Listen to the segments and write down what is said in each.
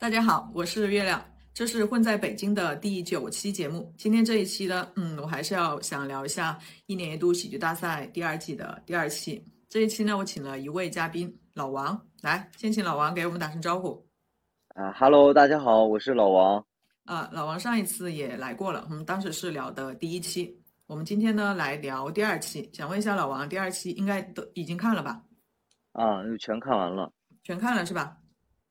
大家好，我是月亮，这是混在北京的第九期节目。今天这一期呢，嗯，我还是要想聊一下一年一度喜剧大赛第二季的第二期。这一期呢，我请了一位嘉宾老王来，先请老王给我们打声招呼。啊哈喽，大家好，我是老王。啊，老王上一次也来过了，我们当时是聊的第一期。我们今天呢来聊第二期，想问一下老王，第二期应该都已经看了吧？啊，就全看完了。全看了是吧？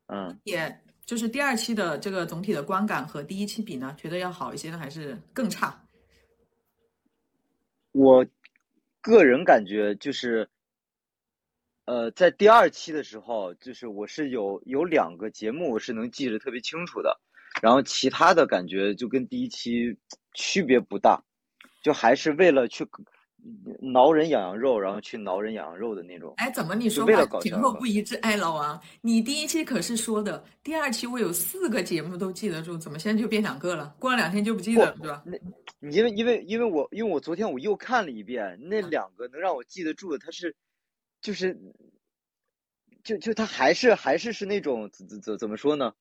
嗯，也。就是第二期的这个总体的观感和第一期比呢，觉得要好一些呢，还是更差？我个人感觉就是，呃，在第二期的时候，就是我是有有两个节目我是能记得特别清楚的，然后其他的感觉就跟第一期区别不大，就还是为了去。挠人痒痒肉，然后去挠人痒痒肉的那种。哎，怎么你说话前后不一致？哎，老王，你第一期可是说的，第二期我有四个节目都记得住，怎么现在就变两个了？过了两天就不记得了，是吧？那，因为因为因为我因为我昨天我又看了一遍，那两个能让我记得住的，它是，就是，就就它还是还是是那种怎怎怎怎么说呢？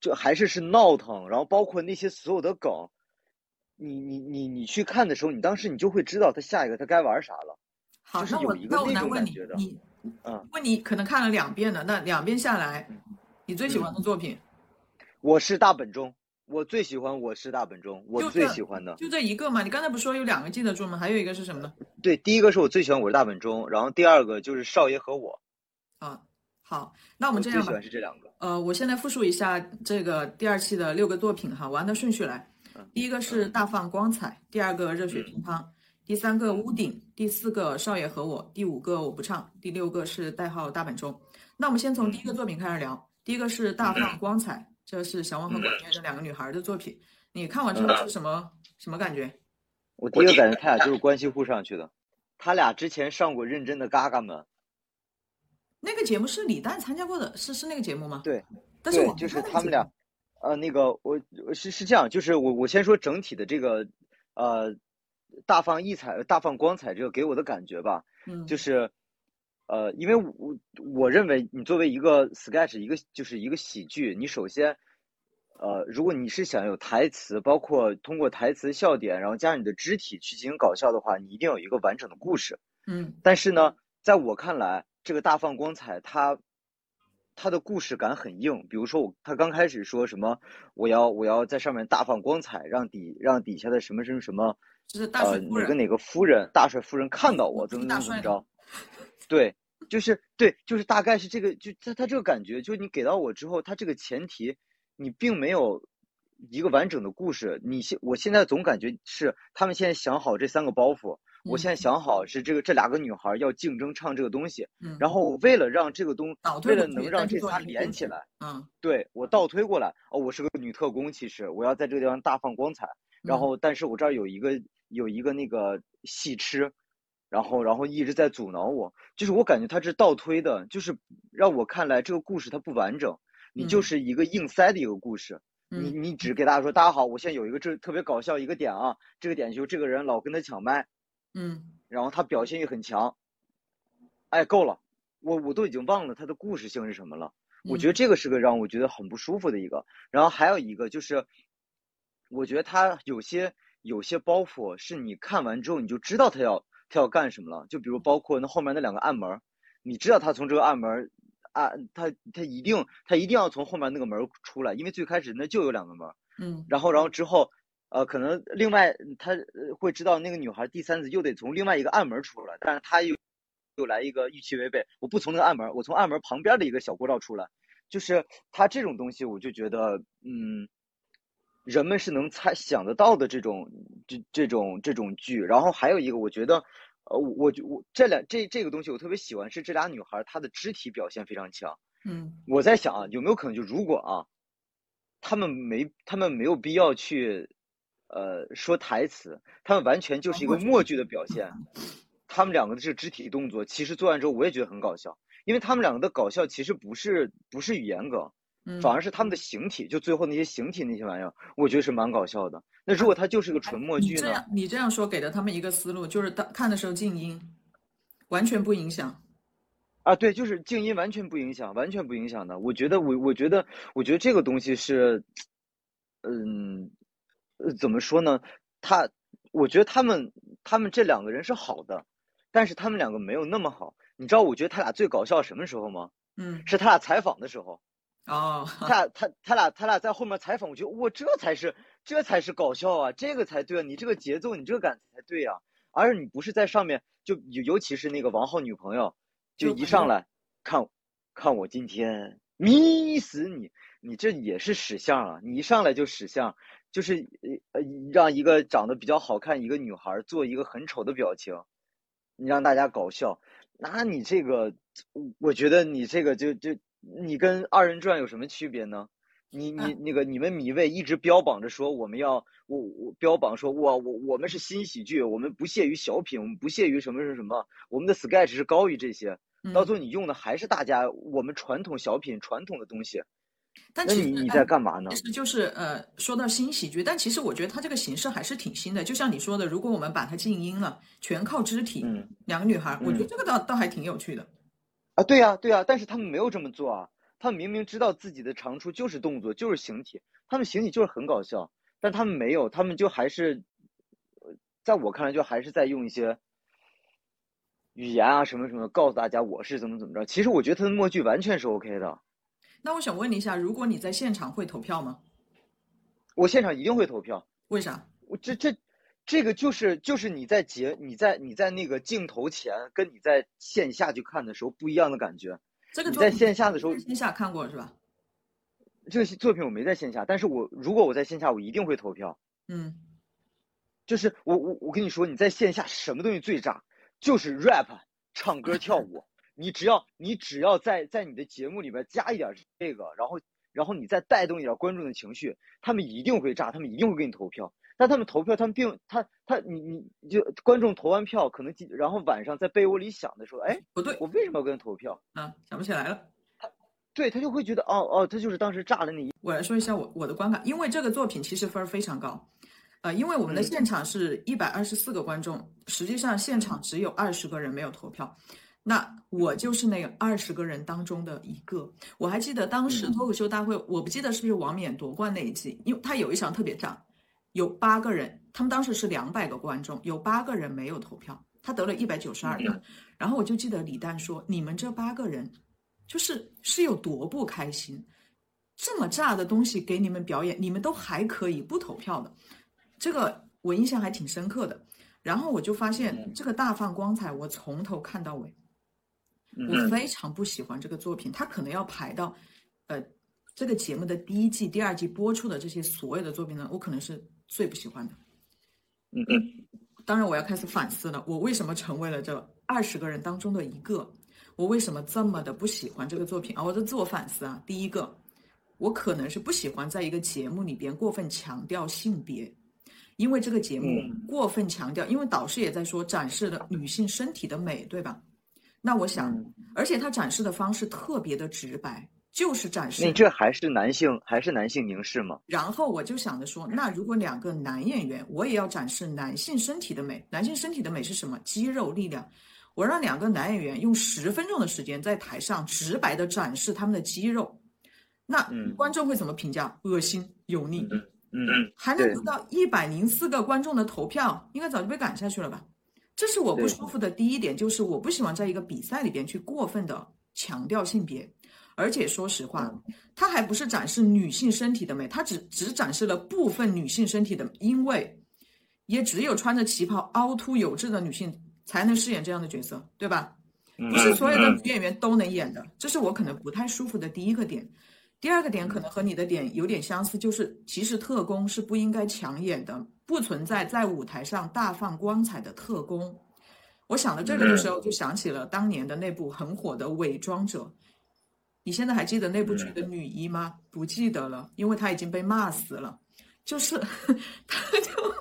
就还是是闹腾，然后包括那些所有的梗。你你你你去看的时候，你当时你就会知道他下一个他该玩啥了。好，那我那我来问你，你嗯，问你可能看了两遍了，那两遍下来，你最喜欢的作品？我是大本钟，我最喜欢我是大本钟，我最喜欢的就这一个嘛。你刚才不是说有两个记得住吗？还有一个是什么呢？对，第一个是我最喜欢我是大本钟，然后第二个就是少爷和我。啊，好，那我们这样吧。最喜欢是这两个。呃，我现在复述一下这个第二期的六个作品哈，我按照顺序来。第一个是大放光彩，第二个热血乒乓，第三个屋顶，第四个少爷和我，第五个我不唱，第六个是代号大本钟。那我们先从第一个作品开始聊。第一个是大放光彩，这是小王和管乐这两个女孩的作品。你看完之后是什么什么感觉？我第一个感觉他俩就是关系户上去的。他俩之前上过认真的嘎嘎们。那个节目是李诞参加过的，是是那个节目吗？对，但是我就是他们俩。呃，那个我是是这样，就是我我先说整体的这个，呃，大放异彩、大放光彩这个给我的感觉吧，嗯，就是，呃，因为我我认为你作为一个 sketch 一个就是一个喜剧，你首先，呃，如果你是想有台词，包括通过台词笑点，然后加上你的肢体去进行搞笑的话，你一定有一个完整的故事，嗯，但是呢，在我看来，这个大放光彩它。他的故事感很硬，比如说我他刚开始说什么，我要我要在上面大放光彩，让底让底下的什么什么什么，就是大帅哪个哪个夫人大帅夫人看到我怎么怎么怎么着，对，就是对，就是大概是这个，就他他这个感觉，就你给到我之后，他这个前提你并没有一个完整的故事，你现我现在总感觉是他们现在想好这三个包袱。我现在想好是这个，这两个女孩要竞争唱这个东西，然后我为了让这个东，为了能让这仨连起来，嗯，对我倒推过来，哦，我是个女特工，其实我要在这个地方大放光彩，然后但是我这儿有一个有一个那个戏痴，然后然后一直在阻挠我，就是我感觉他是倒推的，就是让我看来这个故事它不完整，你就是一个硬塞的一个故事，你你只给大家说大家好，我现在有一个这特别搞笑一个点啊，这个点就这个人老跟他抢麦。嗯，然后他表现欲很强，哎，够了，我我都已经忘了他的故事性是什么了。我觉得这个是个让我觉得很不舒服的一个。然后还有一个就是，我觉得他有些有些包袱是你看完之后你就知道他要他要干什么了。就比如包括那后面那两个暗门，你知道他从这个暗门啊，他他一定他一定要从后面那个门出来，因为最开始那就有两个门。嗯，然后然后之后。呃，可能另外他会知道那个女孩第三次又得从另外一个暗门出来，但是他又又来一个预期违背，我不从那个暗门，我从暗门旁边的一个小过道出来，就是他这种东西，我就觉得，嗯，人们是能猜想得到的这种这这种这种剧。然后还有一个，我觉得，呃，我我这两这这个东西我特别喜欢，是这俩女孩她的肢体表现非常强。嗯，我在想啊，有没有可能就如果啊，他们没他们没有必要去。呃，说台词，他们完全就是一个默剧的表现。他们两个的这肢体动作，其实做完之后我也觉得很搞笑，因为他们两个的搞笑其实不是不是语言梗，反而是他们的形体，就最后那些形体那些玩意儿，我觉得是蛮搞笑的。那如果他就是个纯默剧呢？你这样你这样说给了他们一个思路，就是当看的时候静音，完全不影响。啊，对，就是静音完全不影响，完全不影响的。我觉得，我我觉得，我觉得这个东西是，嗯，呃，怎么说呢？他，我觉得他们他们这两个人是好的，但是他们两个没有那么好。你知道，我觉得他俩最搞笑什么时候吗？嗯，是他俩采访的时候。哦，他俩他他俩他俩在后面采访，我觉得哇，这才是这才是搞笑啊，这个才对啊，你这个节奏，你这个感才对呀。而你不是在上面，就尤尤其是那个王浩女朋友，就一上来看看我今天迷死你，你这也是使相啊！你一上来就使相，就是呃让一个长得比较好看一个女孩做一个很丑的表情，你让大家搞笑，那你这个，我觉得你这个就就。你跟二人转有什么区别呢？你你那个你们米未一直标榜着说我们要我我标榜说我我我们是新喜剧，我们不屑于小品，我们不屑于什么什么什么，我们的 sketch 是高于这些。到最后你用的还是大家我们传统小品传统的东西。但你你在干嘛呢？其实就是呃，说到新喜剧，但其实我觉得它这个形式还是挺新的。就像你说的，如果我们把它静音了，全靠肢体，两个女孩，我觉得这个倒倒还挺有趣的。啊，对呀，对呀，但是他们没有这么做啊，他们明明知道自己的长处就是动作，就是形体，他们形体就是很搞笑，但他们没有，他们就还是，在我看来就还是在用一些语言啊什么什么告诉大家我是怎么怎么着。其实我觉得他的默剧完全是 OK 的。那我想问你一下，如果你在现场会投票吗？我现场一定会投票。为啥？我这这。这个就是就是你在节你在你在那个镜头前跟你在线下去看的时候不一样的感觉。这个你在线下的时候线下看过是吧？这个作品我没在线下，但是我如果我在线下，我一定会投票。嗯，就是我我我跟你说，你在线下什么东西最炸？就是 rap 唱歌跳舞。你只要你只要在在你的节目里边加一点这个，然后然后你再带动一点观众的情绪，他们一定会炸，他们一定会给你投票。但他们投票，他们并他他你你就观众投完票，可能然后晚上在被窝里想的时候，哎，不对，我为什么要跟他投票？啊，想不起来了。他，对他就会觉得，哦哦，他就是当时炸了那一。我来说一下我我的观感，因为这个作品其实分儿非常高，呃，因为我们的现场是一百二十四个观众，实际上现场只有二十个人没有投票，那我就是那二十个人当中的一个。我还记得当时脱口秀大会，我不记得是不是王冕夺冠那一季，因为他有一场特别炸。有八个人，他们当时是两百个观众，有八个人没有投票，他得了一百九十二个。然后我就记得李诞说：“你们这八个人，就是是有多不开心，这么炸的东西给你们表演，你们都还可以不投票的。”这个我印象还挺深刻的。然后我就发现这个大放光彩，我从头看到尾，我非常不喜欢这个作品。它可能要排到，呃，这个节目的第一季、第二季播出的这些所有的作品呢，我可能是。最不喜欢的，嗯嗯，当然我要开始反思了，我为什么成为了这二十个人当中的一个？我为什么这么的不喜欢这个作品啊？我的自我反思啊，第一个，我可能是不喜欢在一个节目里边过分强调性别，因为这个节目过分强调，因为导师也在说展示了女性身体的美，对吧？那我想，而且他展示的方式特别的直白。就是展示，你这还是男性还是男性凝视吗？然后我就想着说，那如果两个男演员，我也要展示男性身体的美。男性身体的美是什么？肌肉力量。我让两个男演员用十分钟的时间在台上直白的展示他们的肌肉，那观众会怎么评价？恶心、油腻。嗯嗯，还能得到一百零四个观众的投票，应该早就被赶下去了吧？这是我不舒服的第一点，就是我不喜欢在一个比赛里边去过分的强调性别。而且说实话，它还不是展示女性身体的美，它只只展示了部分女性身体的，因为也只有穿着旗袍、凹凸有致的女性才能饰演这样的角色，对吧？不是所有的女演员都能演的，这是我可能不太舒服的第一个点。第二个点可能和你的点有点相似，就是其实特工是不应该抢眼的，不存在在舞台上大放光彩的特工。我想到这个的时候，就想起了当年的那部很火的《伪装者》。你现在还记得那部剧的女一吗？不记得了，因为她已经被骂死了。就是她就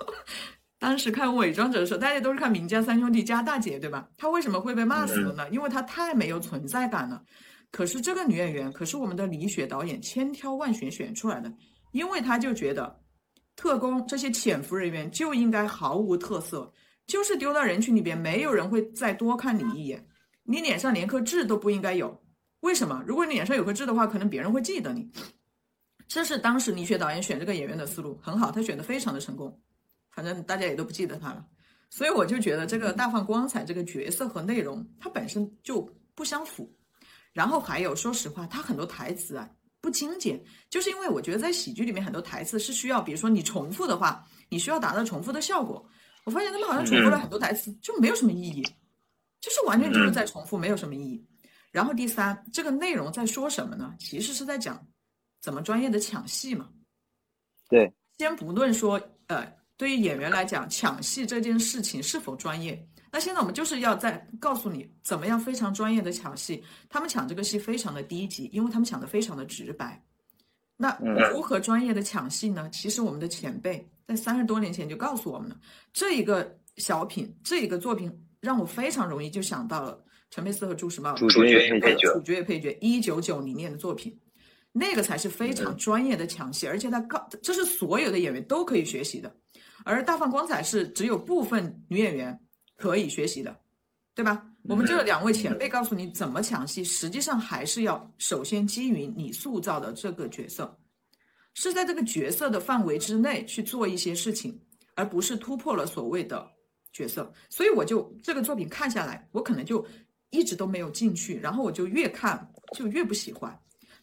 当时看《伪装者》的时候，大家都是看名家三兄弟加大姐，对吧？她为什么会被骂死了呢？因为她太没有存在感了。可是这个女演员，可是我们的李雪导演千挑万选选出来的，因为他就觉得特工这些潜伏人员就应该毫无特色，就是丢到人群里边，没有人会再多看你一眼。你脸上连颗痣都不应该有。为什么？如果你脸上有颗痣的话，可能别人会记得你。这是当时李雪导演选这个演员的思路很好，他选的非常的成功。反正大家也都不记得他了，所以我就觉得这个大放光彩这个角色和内容它本身就不相符。然后还有，说实话，他很多台词啊不精简，就是因为我觉得在喜剧里面很多台词是需要，比如说你重复的话，你需要达到重复的效果。我发现他们好像重复了很多台词，就没有什么意义，就是完全就是在重复，没有什么意义。然后第三，这个内容在说什么呢？其实是在讲怎么专业的抢戏嘛。对，先不论说，呃，对于演员来讲，抢戏这件事情是否专业，那现在我们就是要在告诉你怎么样非常专业的抢戏。他们抢这个戏非常的低级，因为他们抢的非常的直白。那如何专业的抢戏呢？其实我们的前辈在三十多年前就告诉我们了。这一个小品，这一个作品让我非常容易就想到了陈佩斯和朱时茂主角配角，主角配角，一九九零年的作品，那个才是非常专业的抢戏，而且他告，这是所有的演员都可以学习的。而大放光彩是只有部分女演员可以学习的，对吧？我们这两位前辈告诉你怎么抢戏，实际上还是要首先基于你塑造的这个角色，是在这个角色的范围之内去做一些事情，而不是突破了所谓的角色。所以我就这个作品看下来，我可能就一直都没有进去，然后我就越看就越不喜欢。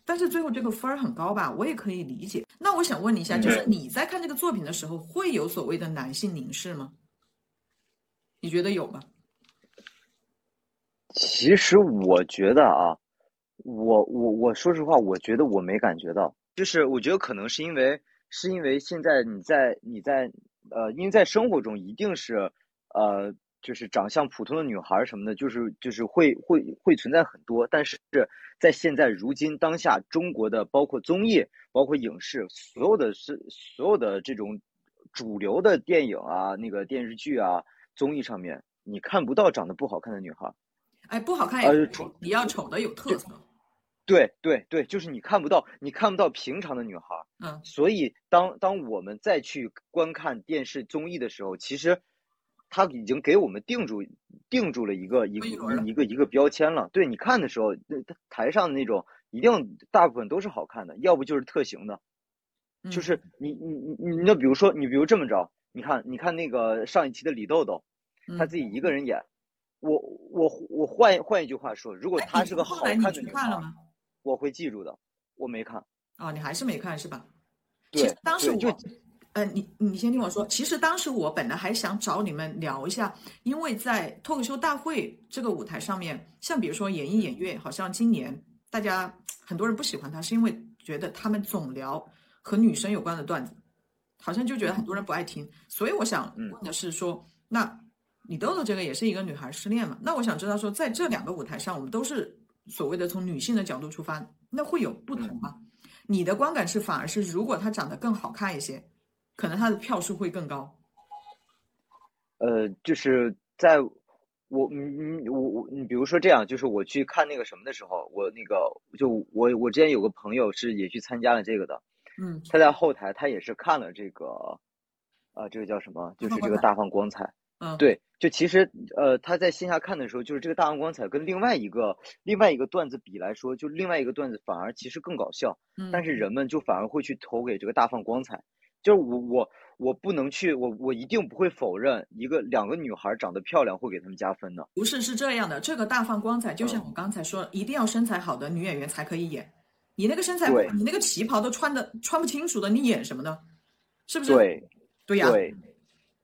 但是最后这个分儿很高吧，我也可以理解。那我想问你一下，就是你在看这个作品的时候，会有所谓的男性凝视吗？你觉得有吗？其实我觉得啊，我我我说实话，我觉得我没感觉到。就是我觉得可能是因为，是因为现在你在你在呃，因为在生活中一定是呃。就是长相普通的女孩什么的，就是就是会会会存在很多，但是在现在如今当下中国的包括综艺、包括影视，所有的是所有的这种主流的电影啊、那个电视剧啊、综艺上面，你看不到长得不好看的女孩。哎，不好看也丑，你要丑的有特色。对对对，就是你看不到，你看不到平常的女孩。嗯。所以当当我们再去观看电视综艺的时候，其实。他已经给我们定住定住了一个一个一个一个标签了。对你看的时候，那台上的那种一定大部分都是好看的，要不就是特型的。就是你你你你，那比如说你比如这么着，你看你看那个上一期的李豆豆，他自己一个人演。我我我换换一句话说，如果他是个好看的女孩，我会记住的。我没看。哦，你还是没看是吧？对，当时我。呃，你你先听我说，其实当时我本来还想找你们聊一下，因为在脱口秀大会这个舞台上面，像比如说演艺演乐，好像今年大家很多人不喜欢他，是因为觉得他们总聊和女生有关的段子，好像就觉得很多人不爱听。所以我想问的是说，那你豆豆这个也是一个女孩失恋嘛？那我想知道说，在这两个舞台上，我们都是所谓的从女性的角度出发，那会有不同吗？你的观感是反而是如果她长得更好看一些？可能她的票数会更高。呃，就是在我嗯我我你比如说这样，就是我去看那个什么的时候，我那个就我我之前有个朋友是也去参加了这个的，嗯，他在后台他也是看了这个，啊，这个叫什么？就是这个大放光彩。嗯，对，就其实呃他在线下看的时候，就是这个大放光彩跟另外一个另外一个段子比来说，就另外一个段子反而其实更搞笑，嗯，但是人们就反而会去投给这个大放光彩。就是我我我不能去，我我一定不会否认一个两个女孩长得漂亮会给他们加分的。不是是这样的，这个大放光彩，就像我刚才说，一定要身材好的女演员才可以演。你那个身材，你那个旗袍都穿的穿不清楚的，你演什么呢？是不是？对，对呀。对。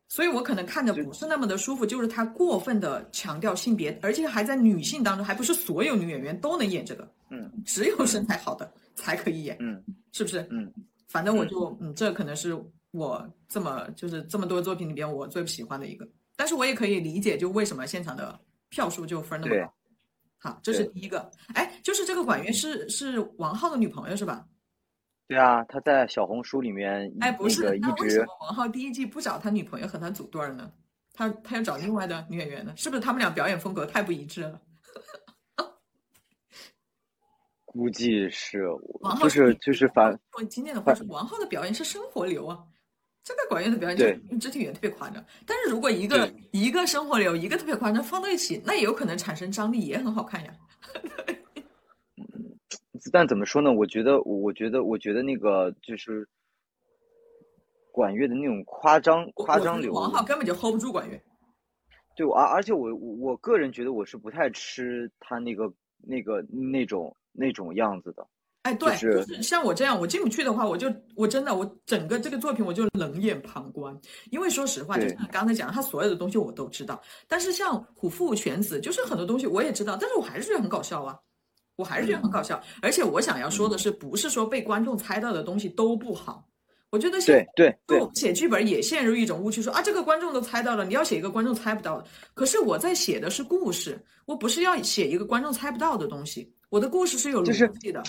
所以我可能看着不是那么的舒服，就是他过分的强调性别，而且还在女性当中，还不是所有女演员都能演这个。嗯。只有身材好的才可以演。嗯。是不是？嗯。反正我就嗯，这可能是我这么就是这么多作品里边我最不喜欢的一个，但是我也可以理解，就为什么现场的票数就分那么高。好，这是第一个。哎，就是这个管乐是是王浩的女朋友是吧？对啊，他在小红书里面哎不是，那为什么王浩第一季不找他女朋友和他组队呢？他他要找另外的女演员呢？是不是他们俩表演风格太不一致了？估计是，就是就是反。我今天的话是王浩的表演是生活流啊，这个管乐的表演就是肢体语言特别夸张。但是如果一个一个生活流，一个特别夸张放到一起，那也有可能产生张力，也很好看呀。但怎么说呢？我觉得，我觉得，我觉得那个就是管乐的那种夸张我我夸张流，王浩根本就 hold 不住管乐。对，而而且我我我个人觉得我是不太吃他那个那个那种那种样子的。哎，对，是就是像我这样，我进不去的话，我就我真的我整个这个作品我就冷眼旁观，因为说实话，就像你刚才讲的，他所有的东西我都知道，但是像虎父犬子，就是很多东西我也知道，但是我还是觉得很搞笑啊，我还是觉得很搞笑，而且我想要说的是，不是说被观众猜到的东西都不好，我觉得现对对写剧本也陷入一种误区，说啊，这个观众都猜到了，你要写一个观众猜不到的。可是我在写的是故事，我不是要写一个观众猜不到的东西，我的故事是有逻辑的。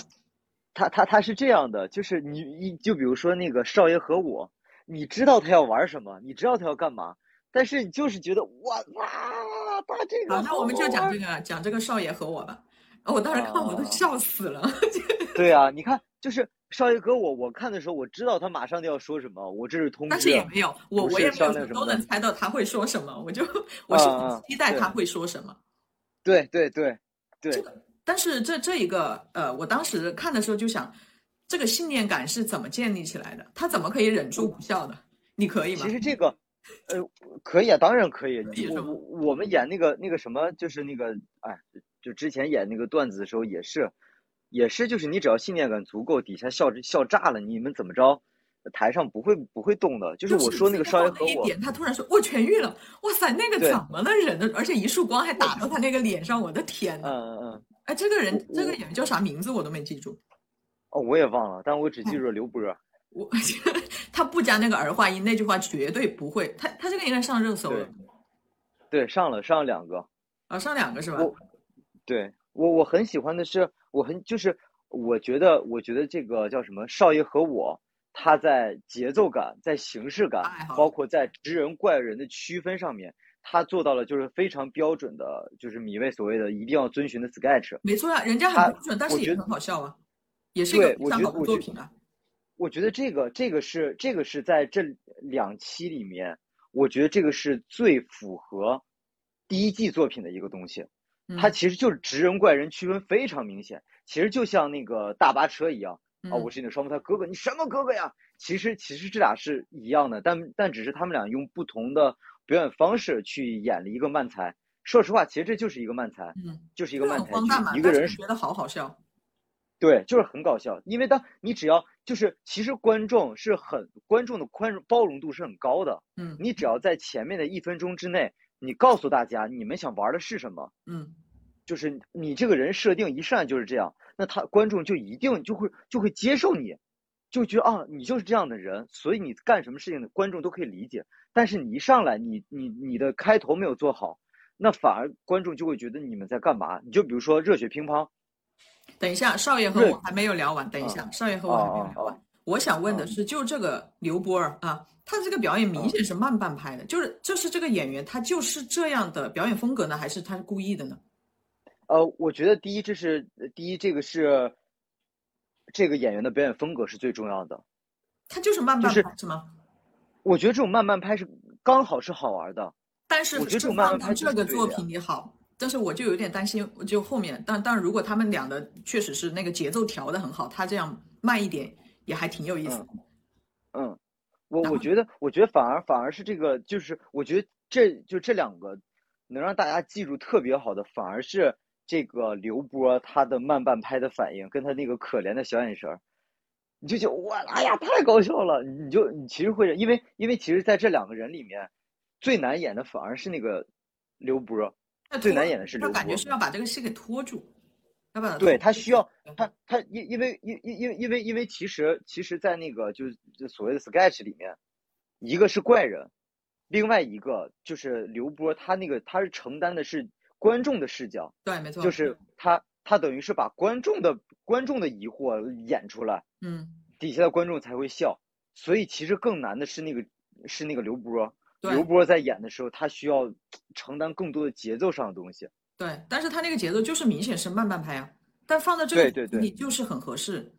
他他他是这样的，就是你一就比如说那个少爷和我，你知道他要玩什么，你知道他要干嘛，但是你就是觉得哇哇，他这个好，那我们就讲这个，讲这个少爷和我吧。哦我当时看我都啊笑死了。对啊，你看，就是少爷哥我，我看的时候我知道他马上就要说什么，我这是通知但是，也没有，我我也没有都能猜到他会说什么，我就我是很期待他会说什么。对对对对，但是这这一个呃，我当时看的时候就想，这个信念感是怎么建立起来的？他怎么可以忍住不笑的？你可以吗其？实这个，呃，可以啊，当然可以。我我我们演那个那个什么，就是那个，哎，就之前演那个段子的时候也是，也是，就是你只要信念感足够，底下笑笑炸了，你们怎么着，台上不会不会动的。就是我说那个稍微和我，一点，他突然说我痊愈了，哇塞，那个怎么了人的？而且一束光还打到 他那个脸上，我的天嗯呐！嗯嗯，哎，这个人这个演员叫啥名字我都没记住。哦，我也忘了，但我只记嗯住了刘波。我他不加那个儿化音，那句话绝对不会。他他这个应该上热搜了对，上了上了两个。啊，上两个是吧？我对我我很喜欢的是，我很就是我觉得我觉得这个叫什么少爷和我，他在节奏感、在形式感包括在直人怪人的区分上面，他做到了就是非常标准的，就是米未所谓的一定要遵循的 sketch。没错呀、人家很标准，但是也很好笑啊，也是一个我非常好的作品啊。我觉得这个这个是这个是在这两期里面，我觉得这个是最符合第一季作品的一个东西。它嗯其实就是直人怪人区分非常明显，其实就像那个大巴车一样啊，嗯我是你的双胞胎哥哥，你什么哥哥呀？其实其实这俩是一样的，但但只是他们俩用不同的表演方式去演了一个慢才。说实话，其实这就是一个慢才，嗯，就是一一个慢才一个人是觉得好好笑。对，就是很搞笑。因为当你只要就是，其实观众是很观众的宽容包容度是很高的。嗯你只要在前面的一分钟之内，你告诉大家你们想玩的是什么，嗯，就是你这个人设定一上来就是这样，那他观众就一定就会就会接受你，就觉得啊你就是这样的人，所以你干什么事情的观众都可以理解。但是你一上来，你你你的开头没有做好，那反而观众就会觉得你们在干嘛？你就比如说热血乒乓，等一下，少爷和我还没有聊完。等一下，少爷和我还没有聊完哦。我想问的哦是，就这个刘波儿啊，他这个表演明显是慢半拍的，就是就是这个演员他就是这样的表演风格呢，还是他是故意的呢？呃，我觉得第一这是第一这个是这个演员的表演风格是最重要的。他就是慢半就是拍是吗？我觉得这种慢慢拍是刚好是好玩的。但是我觉得这种慢慢拍这个作品也好，但是我就有点担心，就后面，但但如果他们俩的确实是那个节奏调的很好，他这样慢一点也还挺有意思的。嗯，我我觉得，我觉得反而反而是这个，就是我觉得这就这两个能让大家记住特别好的，反而是这个刘波他的慢半拍的反应，跟他那个可怜的小眼神儿，你就觉得哇，哎呀，太搞笑了！你就你其实会，因为因为其实在这两个人里面，最难演的反而是那个刘波，那最难演的是刘波感觉是要把这个戏给拖住，对他需要对他他因因为因因因因为因为其实其实，在那个就是就所谓的 sketch 里面，一个是怪人，另外一个就是刘波，他那个他是承担的是观众的视角，对，没错，就是。他他等于是把观众的观众的疑惑演出来，嗯，底下的观众才会笑，所以其实更难的是那个是那个刘波，刘波在演的时候，他需要承担更多的节奏上的东西。对，但是他那个节奏就是明显是慢半拍啊，但放到这个对对对里就是很合适。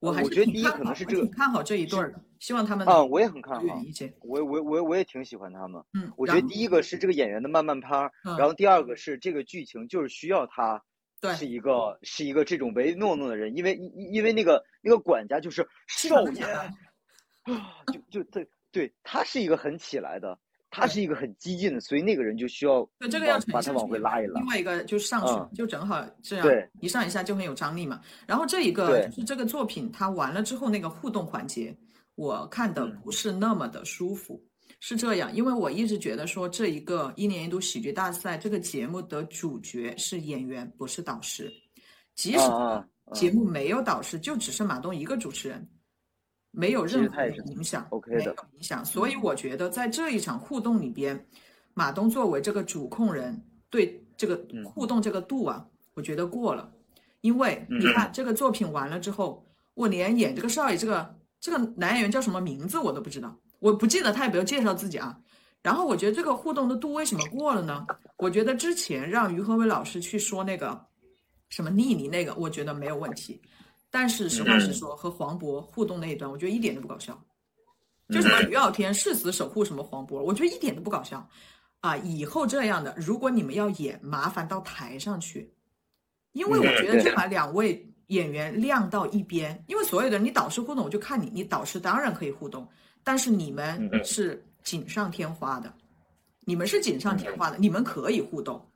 我还觉得第一挺看好可能是这个挺看好这一对儿的，希望他们啊，能我也很看好。我我我我也挺喜欢他们。嗯，我觉得第一个是这个演员的慢慢拍，嗯然后第二个是这个剧情就是需要他对是一个是一个这种唯唯诺诺的人，因为因因为那个那个管家就是少爷，啊，就就对对，他是一个很起来的，他是一个很激进的，所以那个人就需要对这个要把他往回拉一拉另。外一个就是上去，嗯就正好这样一上一下就很有张力嘛。然后这一个就是这个作品它完了之后那个互动环节，我看的嗯不是那么的舒服。是这样，因为我一直觉得说这一个一年一度喜剧大赛这个节目的主角是演员，不是导师。即使节目没有导师，就只是马东一个主持人，没有任何的影响 OK 没有影响。所以我觉得在这一场互动里边，马东作为这个主控人，对这个嗯互动这个度啊，我觉得过了。因为你嗯看这个作品完了之后，我连演这个少爷这个这个男演员叫什么名字我都不知道，我不记得他也没有介绍自己啊。然后我觉得这个互动的度为什么过了呢？我觉得之前让于和伟老师去说那个什么妮妮那个，我觉得没有问题。但是实话实说，和黄渤互动那一段，我觉得一点都不搞笑。就什么于傲天誓死守护什么黄渤，我觉得一点都不搞笑。啊，以后这样的，如果你们要演，麻烦到台上去，因为我嗯觉得就把两位演员晾到一边，因为所有的你导师互动，我就看你，你导师当然可以互动，但是你们嗯是锦上添花的，你们是锦上添花的，你们可以互动，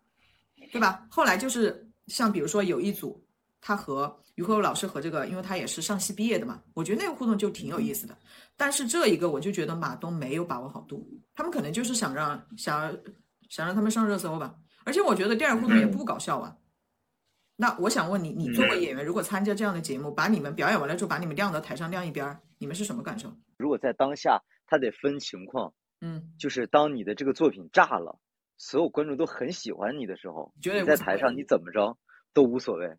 对吧？后来就是像比如说有一组，他和于和伟老师和这个，因为他也是上戏毕业的嘛，我觉得那个互动就挺有意思的。但是这一个我就觉得马东没有把握好度，他们可能就是想让想想让他们上热搜吧。而且我觉得第二互动也不搞笑啊。那我想问你，你作为演员，如果参加这样的节目，把你们表演完了之后，把你们晾到台上晾一边儿，你们是什么感受？如果在当下，他得分情况，嗯，就是当你的这个作品炸了，所有观众都很喜欢你的时候，觉得在台上你怎么着都无所谓。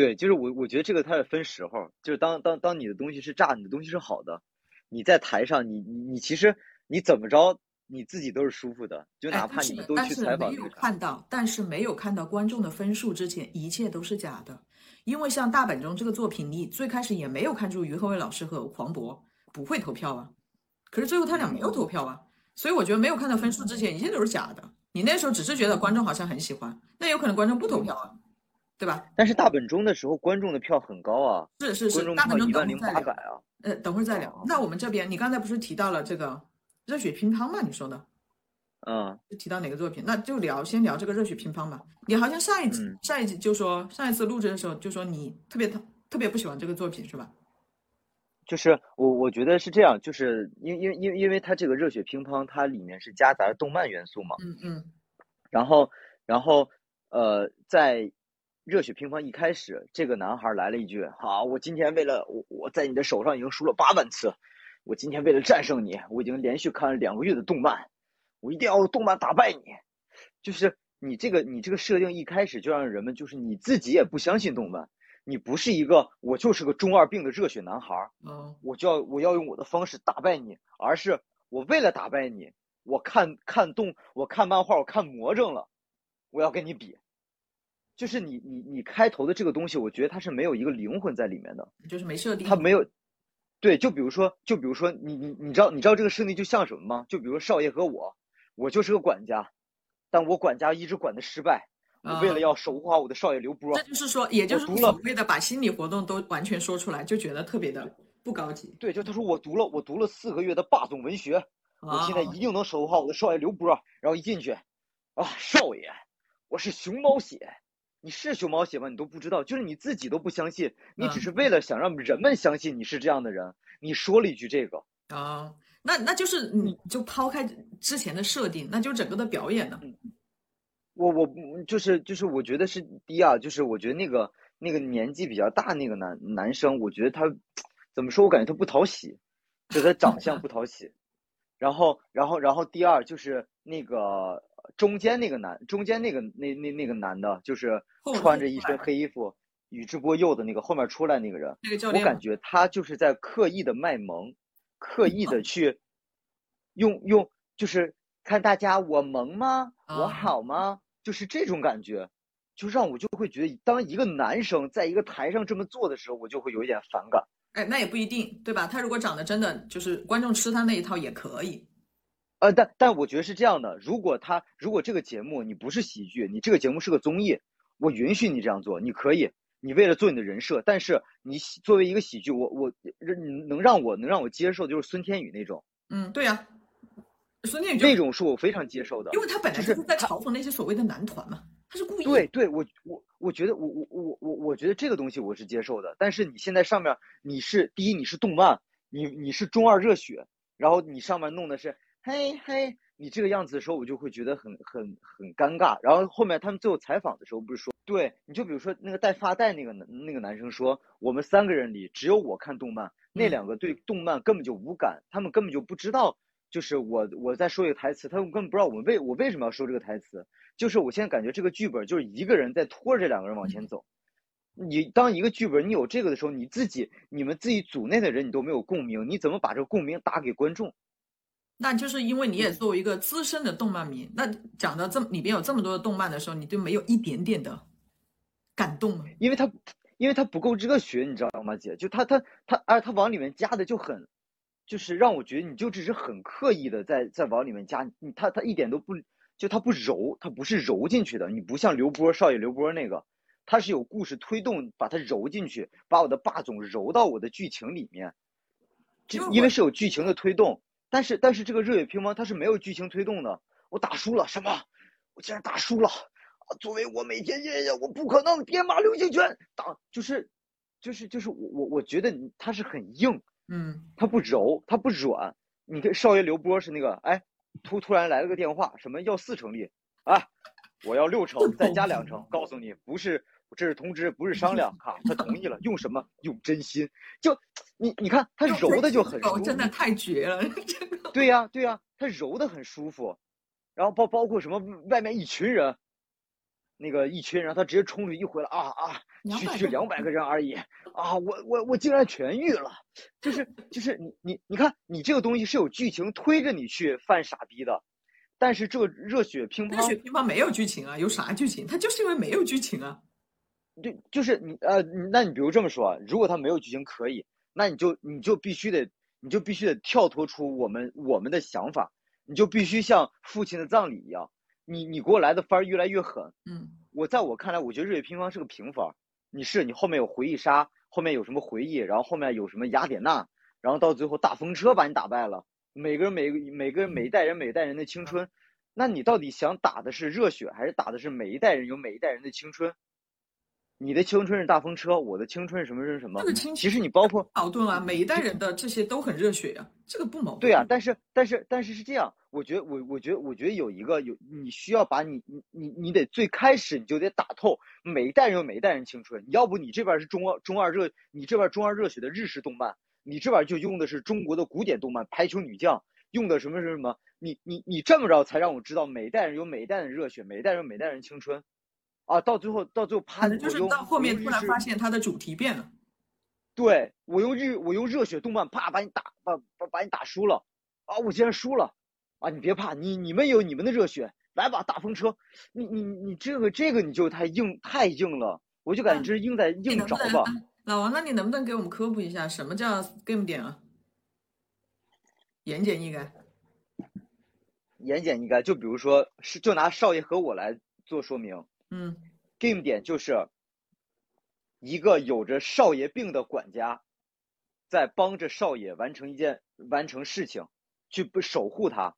对，就是我我觉得这个它是分时候，就是当当当你的东西是炸，你的东西是好的，你在台上你你你其实你怎么着你自己都是舒服的，就哪怕你们都去采访没有看到，但是没有看到观众的分数之前，一切都是假的。因为像大本钟这个作品，你最开始也没有看出于和伟老师和黄渤不会投票啊，可是最后他俩没有投票啊，所以我觉得没有看到分数之前，一切都是假的。你那时候只是觉得观众好像很喜欢，那有可能观众不投票啊，对吧？但是大本钟的时候，观众的票很高啊，是是是，观众大本钟票一万零八百啊。呃，等会儿再聊哦。那我们这边，你刚才不是提到了这个热血乒乓吗？你说的嗯，提到哪个作品？那就聊先聊这个热血乒乓吧。你好像上一集、嗯上一集就说上一次录制的时候就说你特别特特别不喜欢这个作品是吧？就是我我觉得是这样，就是因因因因为它这个热血乒乓，它里面是夹杂着动漫元素嘛，嗯嗯然后然后呃，在热血乒乓一开始，这个男孩来了一句：“好，我今天为了我我在你的手上已经输了八万次，我今天为了战胜你，我已经连续看了两个月的动漫，我一定要用动漫打败你。”就是你这个你这个设定一开始就让人们就是你自己也不相信动漫，你不是一个我就是个中二病的热血男孩儿，哦我就要我要用我的方式打败你，而是我为了打败你，我看看动，我看漫画，我看魔怔了，我要跟你比。就是你你你开头的这个东西，我觉得它是没有一个灵魂在里面的，就是没设定。它没有。对，就比如说，就比如说，你你你知道你知道这个设定就像什么吗？就比如说少爷和我，我就是个管家，但我管家一直管的失败，我为了啊要守护好我的少爷刘波这，就是说，也就是所谓的把心理活动都完全说出来，就觉得特别的不高级。对，就他说我读了我读了四个月的霸总文学，我现在哦一定能守护好我的少爷刘波。然后一进去，啊，少爷，我是熊猫血，你是熊猫血吗？你都不知道，就是你自己都不相信，你只嗯是为了想让人们相信你是这样的人，你说了一句这个，啊，那那就是你就抛开之前的设定，那就整个的表演呢？我我就是就是我觉得是第一啊，就是我觉得那个那个年纪比较大那个男男生，我觉得他怎么说，我感觉他不讨喜，就他长相不讨喜。然后然后然后第二就是那个中间那个男中间那个那那那个男的，就是穿着一身黑衣服宇智波鼬的那个后面出来那个人，那个教练我感觉他就是在刻意的卖萌，刻意的去用用，就是看大家我萌吗？我啊好吗？就是这种感觉，就让我就会觉得，当一个男生在一个台上这么做的时候，我就会有一点反感。哎，那也不一定，对吧？他如果长得真的就是观众吃他那一套也可以。呃，但但我觉得是这样的，如果他如果这个节目你不是喜剧，你这个节目是个综艺，我允许你这样做，你可以，你为了做你的人设，但是你作为一个喜剧，我我能让我能让我接受的就是孙天宇那种。嗯，对呀，孙天宇那种是我非常接受的，因为他本来就是在嘲讽那些所谓的男团嘛，他是故意。对对，我我我觉得我我我我我觉得这个东西我是接受的，但是你现在上面你是第一你是动漫，你你是中二热血，然后你上面弄的是。嘿嘿，你这个样子的时候，我就会觉得很很很尴尬。然后后面他们最后采访的时候，不是说，对，你就比如说那个戴发带那个男那个男生说，我们三个人里只有我看动漫，那两个对动漫根本就无感，他们根本就不知道，就是我我在说一个台词，他们根本不知道我为我为什么要说这个台词，就是我现在感觉这个剧本就是一个人在拖着这两个人往前走。你当一个剧本你有这个的时候，你自己你们自己组内的人你都没有共鸣，你怎么把这个共鸣打给观众？那就是因为你也作为一个资深的动漫迷，那讲到这里边有这么多的动漫的时候，你就没有一点点的感动吗？因为他，因为他不够热血，你知道吗，姐？就他他他，而他往里面加的就很，就是让我觉得你就只是很刻意的在在往里面加，你他他一点都不就他不揉，他不是揉进去的，你不像刘波少爷刘波那个，他是有故事推动把它揉进去，把我的霸总揉到我的剧情里面，就因为是有剧情的推动。但是但是这个热血乒乓它是没有剧情推动的，我打输了什么？我竟然打输了！啊，作为我每天爷爷，我不可能爹妈流星拳打，就是，就是就是我我我觉得它是很硬，嗯，它不柔，它不软。你看少爷刘波是那个，哎，突突然来了个电话，什么要四成力？啊，我要六成，再加两成，告诉你不是。这是通知，不是商量。哈，他同意了，用什么？用真心。就你，你看他揉的就很舒服，真的太绝了。对呀，对呀，他揉的很舒服。然后包包括什么，外面一群人，那个一群人，他直接冲出去一回来啊啊，区区两百个人而已啊，我我我竟然痊愈了。就是就是你你你看，你这个东西是有剧情推着你去犯傻逼的，但是这个热血乒乓，热血乒乓没有剧情啊，有啥剧情？他就是因为没有剧情啊。就就是你呃，那你比如这么说，如果他没有剧情可以，那你就你就必须得你就必须得跳脱出我们我们的想法，你就必须像父亲的葬礼一样，你你给我来的番儿越来越狠。嗯，我在我看来，我觉得日月平方是个平番儿。你是你后面有回忆杀，后面有什么回忆，然后后面有什么雅典娜，然后到最后大风车把你打败了。每个人每每个人每一代人每一代人的青春，那你到底想打的是热血，还是打的是每一代人有每一代人的青春？你的青春是大风车，我的青春是什么是什么？这个青其实你包括矛盾啊，每一代人的这些都很热血呀，这个不矛盾。对啊，但是但是但是是这样，我觉得我我觉得我觉得有一个有你需要把你你你你得最开始你就得打透每一代人有每一代人青春，要不你这边是中二中二热，你这边中二热血的日式动漫，你这边就用的是中国的古典动漫排球女将，用的什么什么什么，你你你这么着才让我知道每一代人有每一代人热血，每一代人有每一代人青春。啊，到最后，到最后，可能就是到后面突然发现它的主题变了。对我用日，我用热血动漫，啪把你打，把把把你打输了。啊，我竟然输了！啊，你别怕，你你们有你们的热血，来吧，大风车。你你你这个这个你就太硬太硬了，我就感觉这是硬在硬着吧。老王，那你能不能给我们科普一下，什么叫 game 点啊？言简意赅。言简意赅，就比如说，是就拿少爷和我来做说明。嗯，game 点就是一个有着少爷病的管家，在帮着少爷完成一件完成事情，去不守护他，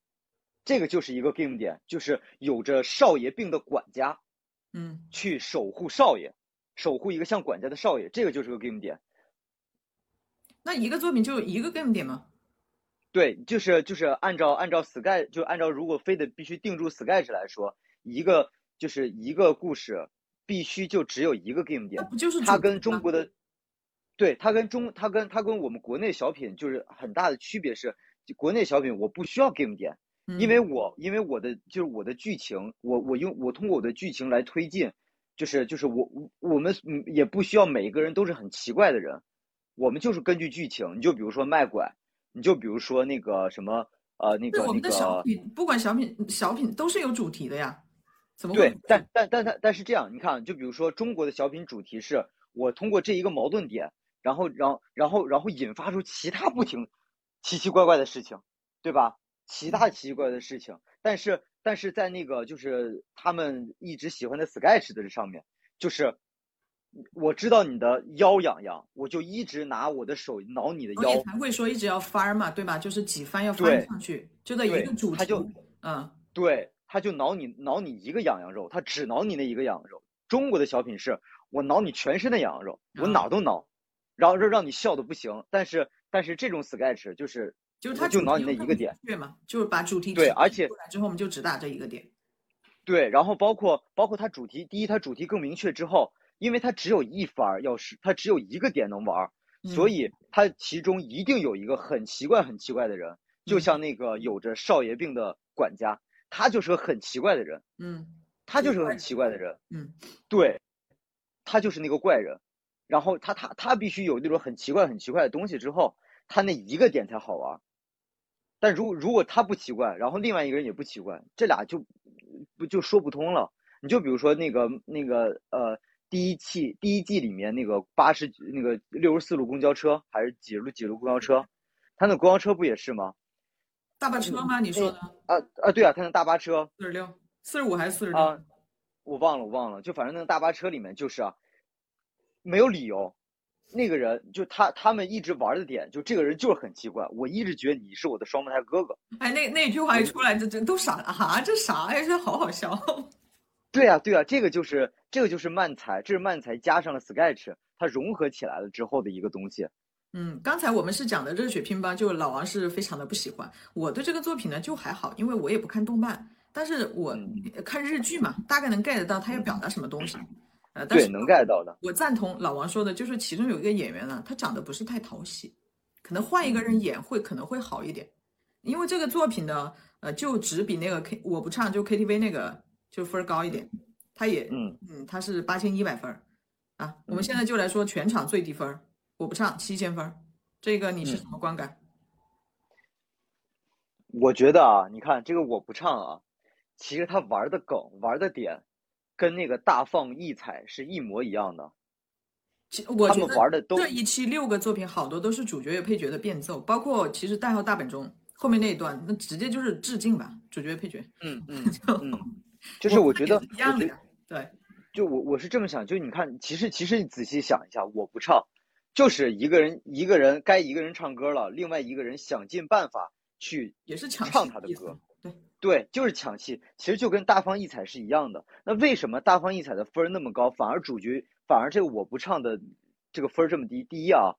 这个就是一个 game 点，就是有着少爷病的管家，嗯，去守护少爷，守护一个像管家的少爷，这个就是个 game 点。那一个作品就一个 game 点吗？对，就是就是按照按照 sky 就按照如果非得必须定住 sky 来说，一个。就是一个故事，必须就只有一个 game 点，不就是它跟中国的，对它跟中它跟它跟我们国内小品就是很大的区别是，国内小品我不需要 game 点，因为我因为我的就是我的剧情，我我用我通过我的剧情来推进，就是就是我我们也不需要每一个人都是很奇怪的人，我们就是根据剧情，你就比如说卖拐，你就比如说那个什么呃那个那个，我们的小品不管小品小品都是有主题的呀。怎么对，但但但但但是这样，你看，就比如说中国的小品主题是我通过这一个矛盾点，然后然后然后然后引发出其他不停奇奇怪怪的事情，对吧？其他奇奇怪怪的事情，但是但是在那个就是他们一直喜欢的 sketch 的这上面，就是我知道你的腰痒痒，我就一直拿我的手挠你的腰，才会说一直要翻嘛，对吧？就是几翻要翻上去，就在一个主题，他就嗯，对，他就挠你挠你一个痒痒肉，他只挠你那一个痒痒肉。中国的小品是我挠你全身的痒痒肉，我哪都挠，然后让让你笑的不行。但是但是这种 sketch 就是就是他就挠你那一个点，对嘛？就是把主题对，而且之后我们就只打这一个点，对，然后包括包括它主题，第一它主题更明确之后。因为它只有一番要是它只有一个点能玩，所以它其中一定有一个很奇怪、很奇怪的人，就像那个有着少爷病的管家，他就是个很奇怪的人。嗯，他就是个很奇怪的人。嗯，对，他就是那个怪人。然后他他他必须有那种很奇怪、很奇怪的东西之后，他那一个点才好玩。但如果如果他不奇怪，然后另外一个人也不奇怪，这俩就不就说不通了。你就比如说那个那个呃。第一季第一季里面那个八十那个六十四路公交车还是几路几路公交车，他那公交车不也是吗？大巴车吗？你说的？啊啊，对啊，他那大巴车四十六、四十五还是四十六？啊，我忘了，我忘了。就反正那个大巴车里面就是啊，没有理由，那个人就他他们一直玩的点，就这个人就是很奇怪。我一直觉得你是我的双胞胎哥哥。哎，那那句话一出来，这这都傻了啊！这啥呀？这好好笑。对啊，对啊，这个就是这个就是漫才，这是漫才加上了 sketch，它融合起来了之后的一个东西。嗯，刚才我们是讲的热血乒乓，就老王是非常的不喜欢。我对这个作品呢就还好，因为我也不看动漫，但是我看日剧嘛，大概能 get 到他要表达什么东西。呃，对，能 get 到的。我赞同老王说的，就是其中有一个演员呢，他长得不是太讨喜，可能换一个人演会可能会好一点。因为这个作品呢，呃，就只比那个 K 我不唱就 KTV 那个。就分高一点，他也嗯嗯，他是八千一百分啊。我们现在就来说全场最低分，我不唱七千分，这个你是什么观感？我觉得啊，你看这个我不唱啊，其实他玩的梗玩的点，跟那个大放异彩是一模一样的。我觉得这一期六个作品好多都是主角与配角的变奏，包括其实代号大本钟后面那一段，那直接就是致敬吧，主角配角。嗯嗯 嗯。就是我觉得，一样的，对，就我我是这么想，就你看，其实其实你仔细想一下，我不唱，就是一个人一个人该一个人唱歌了，另外一个人想尽办法去也是抢唱他的歌，对对，就是抢戏，其实就跟大放异彩是一样的。那为什么大放异彩的分儿那么高，反而主角反而这个我不唱的这个分儿这么低？第一啊，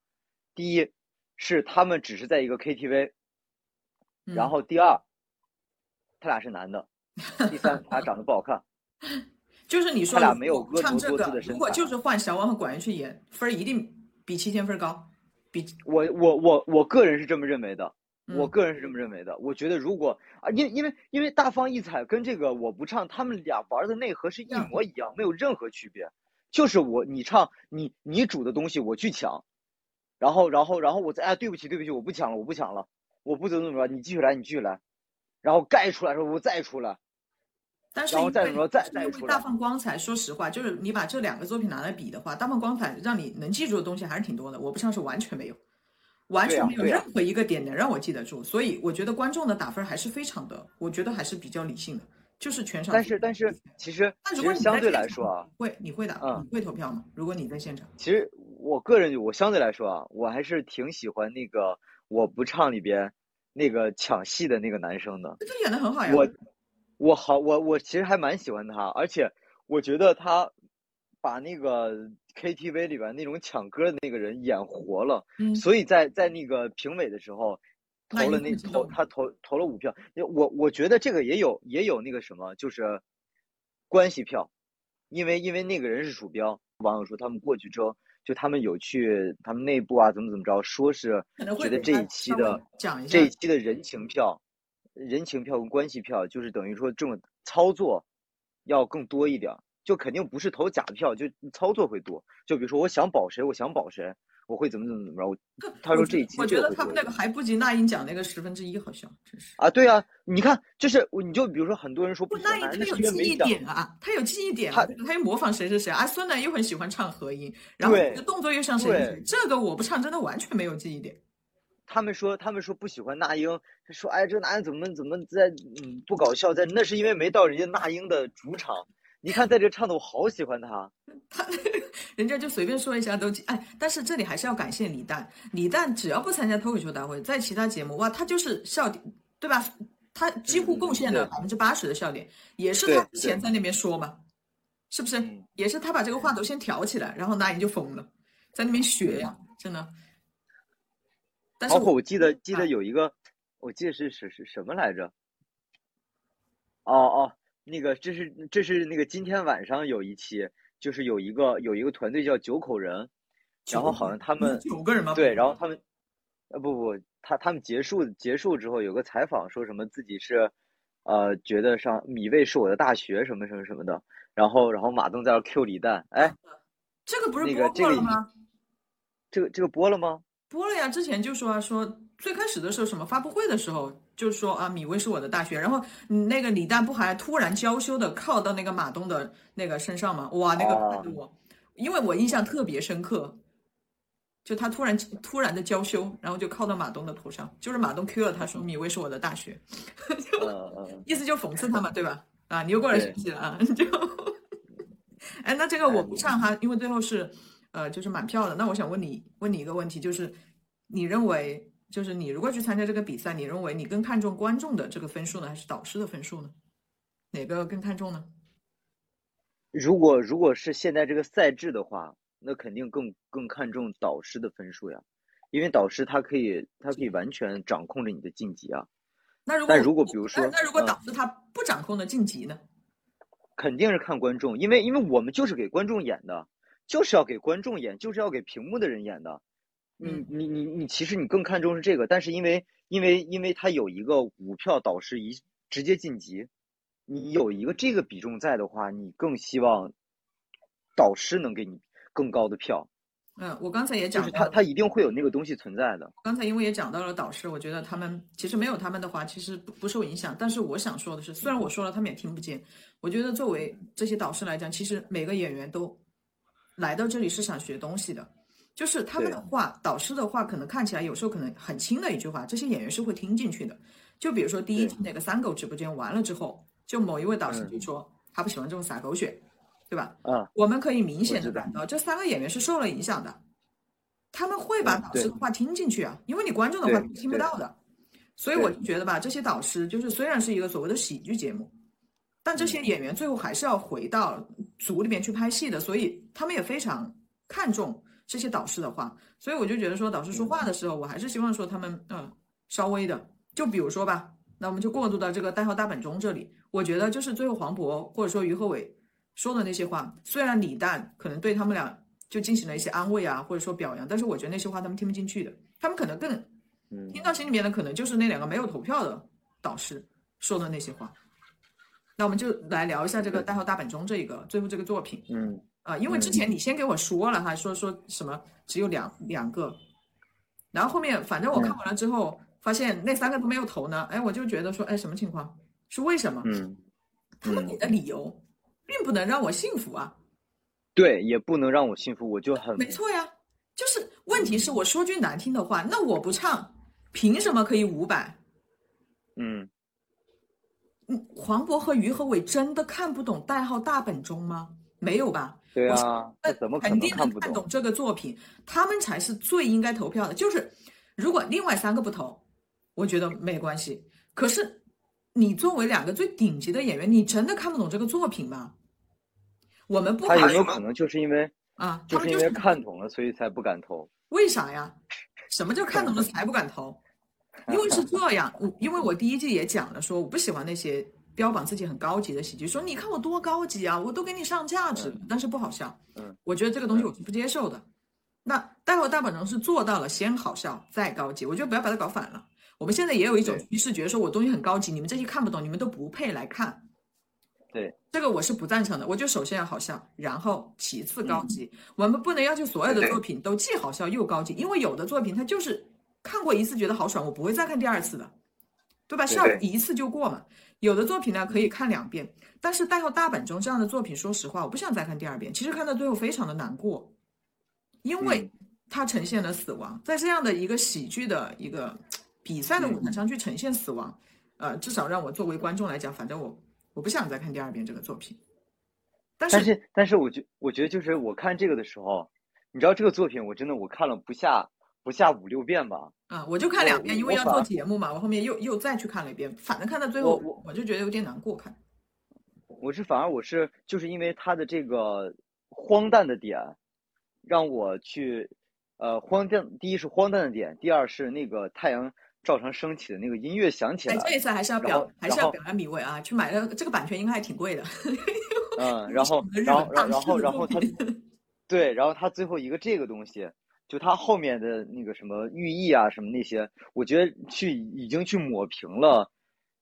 第一是他们只是在一个 KTV，然后第二，他俩是男的。第三，他长得不好看，就是你说他俩没有唱这个，如果就是换小王和管源去演，分一定比七千分高。比我我我我个人是这么认为的，我个人是这么认为的。我觉得如果啊，因因为因为大放异彩跟这个我不唱，他们俩玩的内核是一模一样，没有任何区别。就是我你唱你你煮的东西我去抢，然后然后然后我再哎对不起对不起我不抢了我不抢了我不怎么怎么着你继续来你继续来，然后盖出来时候我再出来。但是因为因为大放光彩，说实话，就是你把这两个作品拿来比的话，大放光彩让你能记住的东西还是挺多的。我不像是完全没有，完全没有任何一个点能让我记得住。所以我觉得观众的打分还是非常的，我觉得还是比较理性的，就是全场。但是但是其实，那如果相对来说啊，会你会打，你会投票吗？如果你在现场，其实我个人我相对来说啊，我还是挺喜欢那个我不唱里边那个抢戏的那个男生的，他演的很好呀。我。我好，我我其实还蛮喜欢他，而且我觉得他把那个 KTV 里边那种抢歌的那个人演活了，所以在在那个评委的时候投了那投他投投了五票，我我觉得这个也有也有那个什么，就是关系票，因为因为那个人是鼠标，网友说他们过去之后，就他们有去他们内部啊怎么怎么着，说是觉得这一期的这一期的人情票。人情票跟关系票，就是等于说这种操作要更多一点，就肯定不是投假票，就操作会多。就比如说，我想保谁，我想保谁，我会怎么怎么怎么着。我他说这一期我觉得他们那个还不及那英讲那个十分之一好笑，真是啊，对啊，你看，就是你就比如说很多人说不那英他有记忆点啊，他有记忆点，他他又模仿谁谁谁啊，孙楠又很喜欢唱和音，然后动作又像谁谁谁，这个我不唱真的完全没有记忆点。他们说他们说不喜欢那英，说哎这那英怎么怎么在嗯不搞笑，在那是因为没到人家那英的主场。你看，在这唱的我好喜欢他，他人家就随便说一下都哎，但是这里还是要感谢李诞，李诞只要不参加脱口秀大会，在其他节目哇，他就是笑点，对吧？他几乎贡献了百分之八十的笑点，也是他之前在那边说嘛，是不是？也是他把这个话头先挑起来，然后那英就疯了，在那边学呀，真的。包括我记得记得有一个，我记得是是是什么来着？哦哦。那个，这是这是那个今天晚上有一期，就是有一个有一个团队叫九口人，然后好像他们九个人吗？对，然后他们，呃不不，他他们结束结束之后有个采访，说什么自己是，呃，觉得上米未是我的大学什么什么什么的，然后然后马东在那 Q 李诞，哎，这个不是播过了吗？这个这个播了吗？播了呀，之前就说啊说。最开始的时候，什么发布会的时候，就说啊，米薇是我的大学，然后那个李诞不还突然娇羞的靠到那个马东的那个身上吗？哇，那个看得我，因为我印象特别深刻，就他突然突然的娇羞，然后就靠到马东的头上，就是马东 Q 了他说米薇是我的大学，就 意思就讽刺他嘛，对吧？啊，你又过来学习了啊，就，哎，那这个我不唱哈，因为最后是呃就是满票的，那我想问你问你一个问题，就是你认为？就是你如果去参加这个比赛，你认为你更看重观众的这个分数呢，还是导师的分数呢？哪个更看重呢？如果如果是现在这个赛制的话，那肯定更更看重导师的分数呀，因为导师他可以他可以完全掌控着你的晋级啊。那如果如果比如说那如果导师他不掌控的晋级呢？肯定是看观众，因为因为我们就是给观众演的，就是要给观众演，就是要给屏幕的人演的。你你你你，其实你更看重是这个，但是因为因为因为他有一个五票导师一直接晋级，你有一个这个比重在的话，你更希望导师能给你更高的票。嗯，我刚才也讲，就是他他一定会有那个东西存在的。刚才因为也讲到了导师，我觉得他们其实没有他们的话，其实不不受影响。但是我想说的是，虽然我说了，他们也听不见。我觉得作为这些导师来讲，其实每个演员都来到这里是想学东西的。就是他们的话，导师的话，可能看起来有时候可能很轻的一句话，这些演员是会听进去的。就比如说第一期那个三狗直播间完了之后，就某一位导师就说他不喜欢这种撒狗血，对吧？嗯，我们可以明显的感到这三个演员是受了影响的，他们会把导师的话听进去啊，因为你观众的话听不到的。所以我就觉得吧，这些导师就是虽然是一个所谓的喜剧节目，但这些演员最后还是要回到组里面去拍戏的，所以他们也非常看重。这些导师的话，所以我就觉得说，导师说话的时候，我还是希望说他们，嗯，稍微的，就比如说吧，那我们就过渡到这个代号大本钟这里。我觉得就是最后黄渤或者说于和伟说的那些话，虽然李诞可能对他们俩就进行了一些安慰啊，或者说表扬，但是我觉得那些话他们听不进去的，他们可能更听到心里面的可能就是那两个没有投票的导师说的那些话。那我们就来聊一下这个代号大本钟这一个最后这个作品，嗯。啊，因为之前你先给我说了哈，说说什么只有两两个，然后后面反正我看完了之后，发现那三个都没有投呢，哎，我就觉得说，哎，什么情况？是为什么？嗯，他们给的理由并不能让我信服啊。对，也不能让我信服，我就很没错呀。就是问题是我说句难听的话，那我不唱，凭什么可以五百？嗯，嗯，黄渤和于和伟真的看不懂代号大本钟吗？没有吧？对啊，那怎么肯定能看懂这个作品？他们才是最应该投票的。就是如果另外三个不投，我觉得没关系。可是你作为两个最顶级的演员，你真的看不懂这个作品吗？我们不他有没有可能就是因为啊，就是因为看懂了，所以才不敢投？为啥呀？什么叫看懂了 才不敢投？因为是这样，我因为我第一季也讲了，说我不喜欢那些。标榜自己很高级的喜剧，说你看我多高级啊，我都给你上价值，但是不好笑。嗯，我觉得这个东西我是不接受的。那待会大本钟是做到了先好笑再高级，我觉得不要把它搞反了。我们现在也有一种趋势，觉得说我东西很高级，你们这些看不懂，你们都不配来看。对，这个我是不赞成的。我就首先要好笑，然后其次高级。我们不能要求所有的作品都既好笑又高级，因为有的作品它就是看过一次觉得好爽，我不会再看第二次的，对吧？是要一次就过嘛。有的作品呢可以看两遍，但是《代号大本钟》这样的作品，说实话，我不想再看第二遍。其实看到最后非常的难过，因为它呈现了死亡，在这样的一个喜剧的一个比赛的舞台上去呈现死亡，呃，至少让我作为观众来讲，反正我我不想再看第二遍这个作品。但是但是但是，我觉我觉得就是我看这个的时候，你知道这个作品，我真的我看了不下。不下五六遍吧，啊，我就看两遍，因为要做节目嘛，我后面又又再去看了一遍，反正看到最后，我我就觉得有点难过。看，我是反而我是就是因为他的这个荒诞的点，让我去呃荒诞。第一是荒诞的点，第二是那个太阳照常升起的那个音乐响起来。这一次还是要表还是要表扬米未啊，去买了这个版权应该还挺贵的。嗯，然后然后然后然后他，对，然后他最后一个这个东西。就他后面的那个什么寓意啊，什么那些，我觉得去已经去抹平了，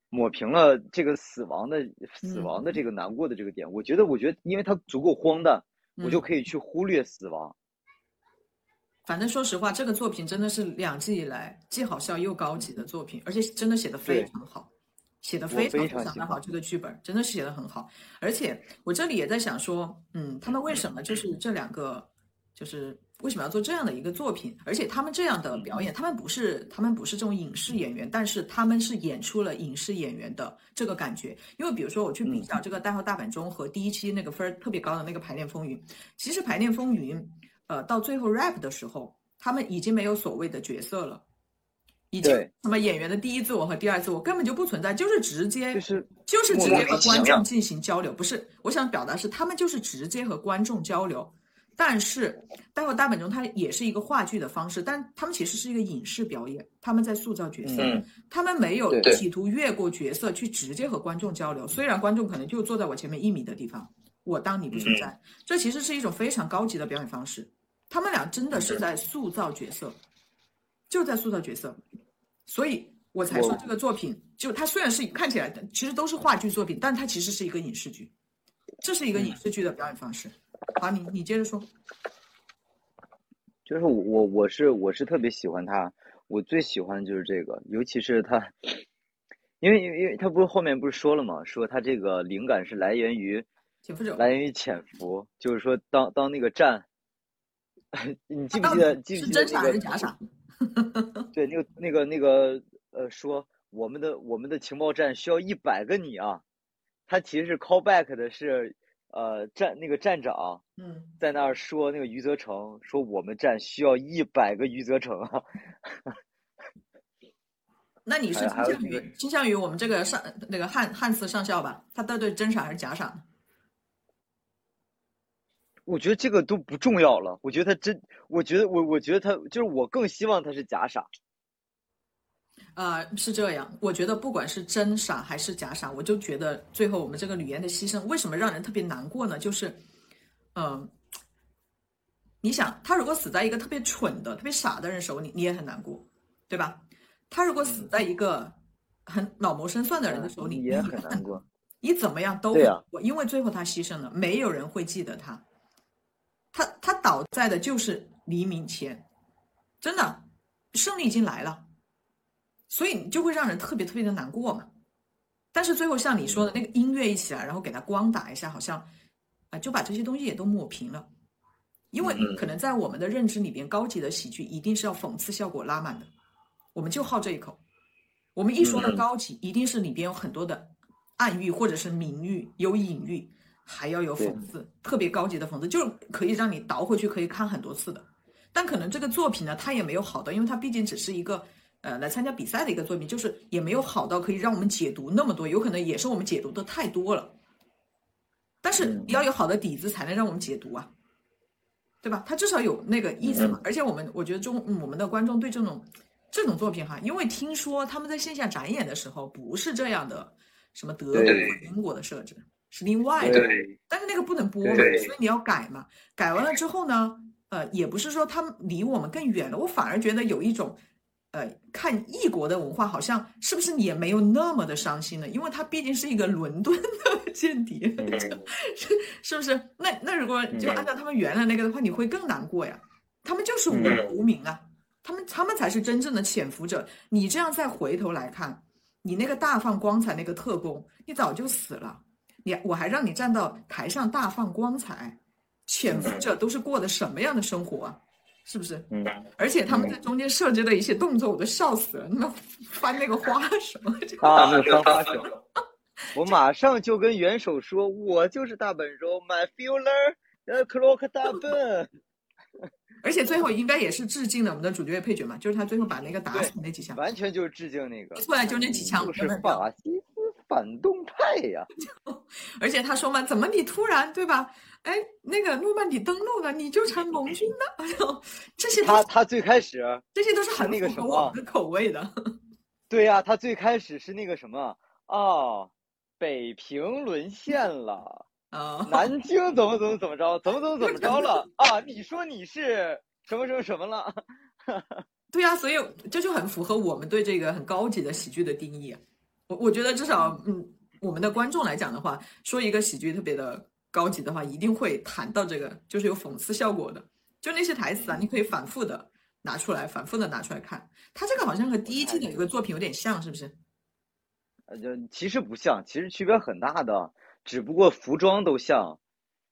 抹平了这个死亡的死亡的这个难过的这个点。我觉得，我觉得，因为它足够荒诞，我就可以去忽略死亡。反正说实话，这个作品真的是两季以来既好笑又高级的作品，而且真的写的非常好，写的非常非常的好。这个剧本真的是写的很好，而且我这里也在想说，嗯，他们为什么就是这两个就是。为什么要做这样的一个作品？而且他们这样的表演，他们不是他们不是这种影视演员，但是他们是演出了影视演员的这个感觉。因为比如说我去比较这个《代号大阪中》和第一期那个分儿特别高的那个《排练风云》，其实《排练风云》呃到最后 rap 的时候，他们已经没有所谓的角色了，已经什么演员的第一自我和第二自我根本就不存在，就是直接就是就是直接和观众进行交流。不是，我想表达是他们就是直接和观众交流。但是，待会大本钟它也是一个话剧的方式，但他们其实是一个影视表演，他们在塑造角色，他们没有企图越过角色去直接和观众交流。虽然观众可能就坐在我前面一米的地方，我当你不存在，这其实是一种非常高级的表演方式。他们俩真的是在塑造角色，就在塑造角色，所以我才说这个作品，就它虽然是看起来的其实都是话剧作品，但它其实是一个影视剧，这是一个影视剧的表演方式。好，你你接着说。就是我我我是我是特别喜欢他，我最喜欢的就是这个，尤其是他，因为因为因为他不是后面不是说了吗？说他这个灵感是来源于潜伏者，来源于潜伏，就是说当当那个战，你记不记得记不记得那个假傻？对，那个那个那个呃，说我们的我们的情报站需要一百个你啊，他其实是 call back 的是。呃，站那个站长，嗯，在那儿说那个余则成说我们站需要一百个余则成啊。那你是倾向于倾向于我们这个上那个汉汉斯上校吧？他到底真傻还是假傻呢？我觉得这个都不重要了。我觉得他真，我觉得我我觉得他就是我更希望他是假傻。啊，是这样。我觉得不管是真傻还是假傻，我就觉得最后我们这个吕岩的牺牲，为什么让人特别难过呢？就是，嗯，你想，他如果死在一个特别蠢的、特别傻的人手里，你也很难过，对吧？他如果死在一个很老谋深算的人的手里，你也很难过。你怎么样都很难过，因为最后他牺牲了，没有人会记得他。他他倒在的就是黎明前，真的，胜利已经来了。所以就会让人特别特别的难过嘛，但是最后像你说的那个音乐一起来，然后给它光打一下，好像啊就把这些东西也都抹平了，因为可能在我们的认知里边，高级的喜剧一定是要讽刺效果拉满的，我们就好这一口。我们一说到高级，一定是里边有很多的暗喻或者是明喻，有隐喻，还要有讽刺，特别高级的讽刺，就是可以让你倒回去可以看很多次的。但可能这个作品呢，它也没有好的，因为它毕竟只是一个。呃，来参加比赛的一个作品，就是也没有好到可以让我们解读那么多，有可能也是我们解读的太多了。但是要有好的底子，才能让我们解读啊，对吧？它至少有那个意思嘛。而且我们，我觉得中我们的观众对这种这种作品哈，因为听说他们在线下展演的时候不是这样的，什么德国、英国的设置是另外的，但是那个不能播嘛，所以你要改嘛。改完了之后呢，呃，也不是说他们离我们更远了，我反而觉得有一种。呃，看异国的文化，好像是不是也没有那么的伤心呢？因为他毕竟是一个伦敦的 间谍，是是不是？那那如果就按照他们原来那个的话，你会更难过呀。他们就是无无名啊，他们他们才是真正的潜伏者。你这样再回头来看，你那个大放光彩那个特工，你早就死了。你我还让你站到台上大放光彩，潜伏者都是过的什么样的生活啊？是不是？嗯，而且他们在中间设置的一些动作，我都笑死了。那翻那个花什么？啊，那个翻花手，我马上就跟元首说，我就是大本钟，My Fuller，呃，Clock 大本。而且最后应该也是致敬了我们的主角配角嘛，就是他最后把那个打死那几枪，完全就是致敬那个。出来就那几枪，是法西斯反动派呀。而且他说嘛，怎么你突然对吧？哎，那个诺曼底登陆了，你就成盟军了？哎呦，这些他他最开始这些都是很那个什么的口味的。对呀，他最开始是那个什么哦，北平沦陷了啊，南京怎么怎么怎么着，怎么怎么怎么着了 啊？你说你是什么什么什么了？对呀，所以这就很符合我们对这个很高级的喜剧的定义。我我觉得至少嗯，我们的观众来讲的话，说一个喜剧特别的。高级的话一定会谈到这个，就是有讽刺效果的，就那些台词啊，你可以反复的拿出来，反复的拿出来看。他这个好像和第一季的一个作品有点像，是不是？呃，就其实不像，其实区别很大的，只不过服装都像。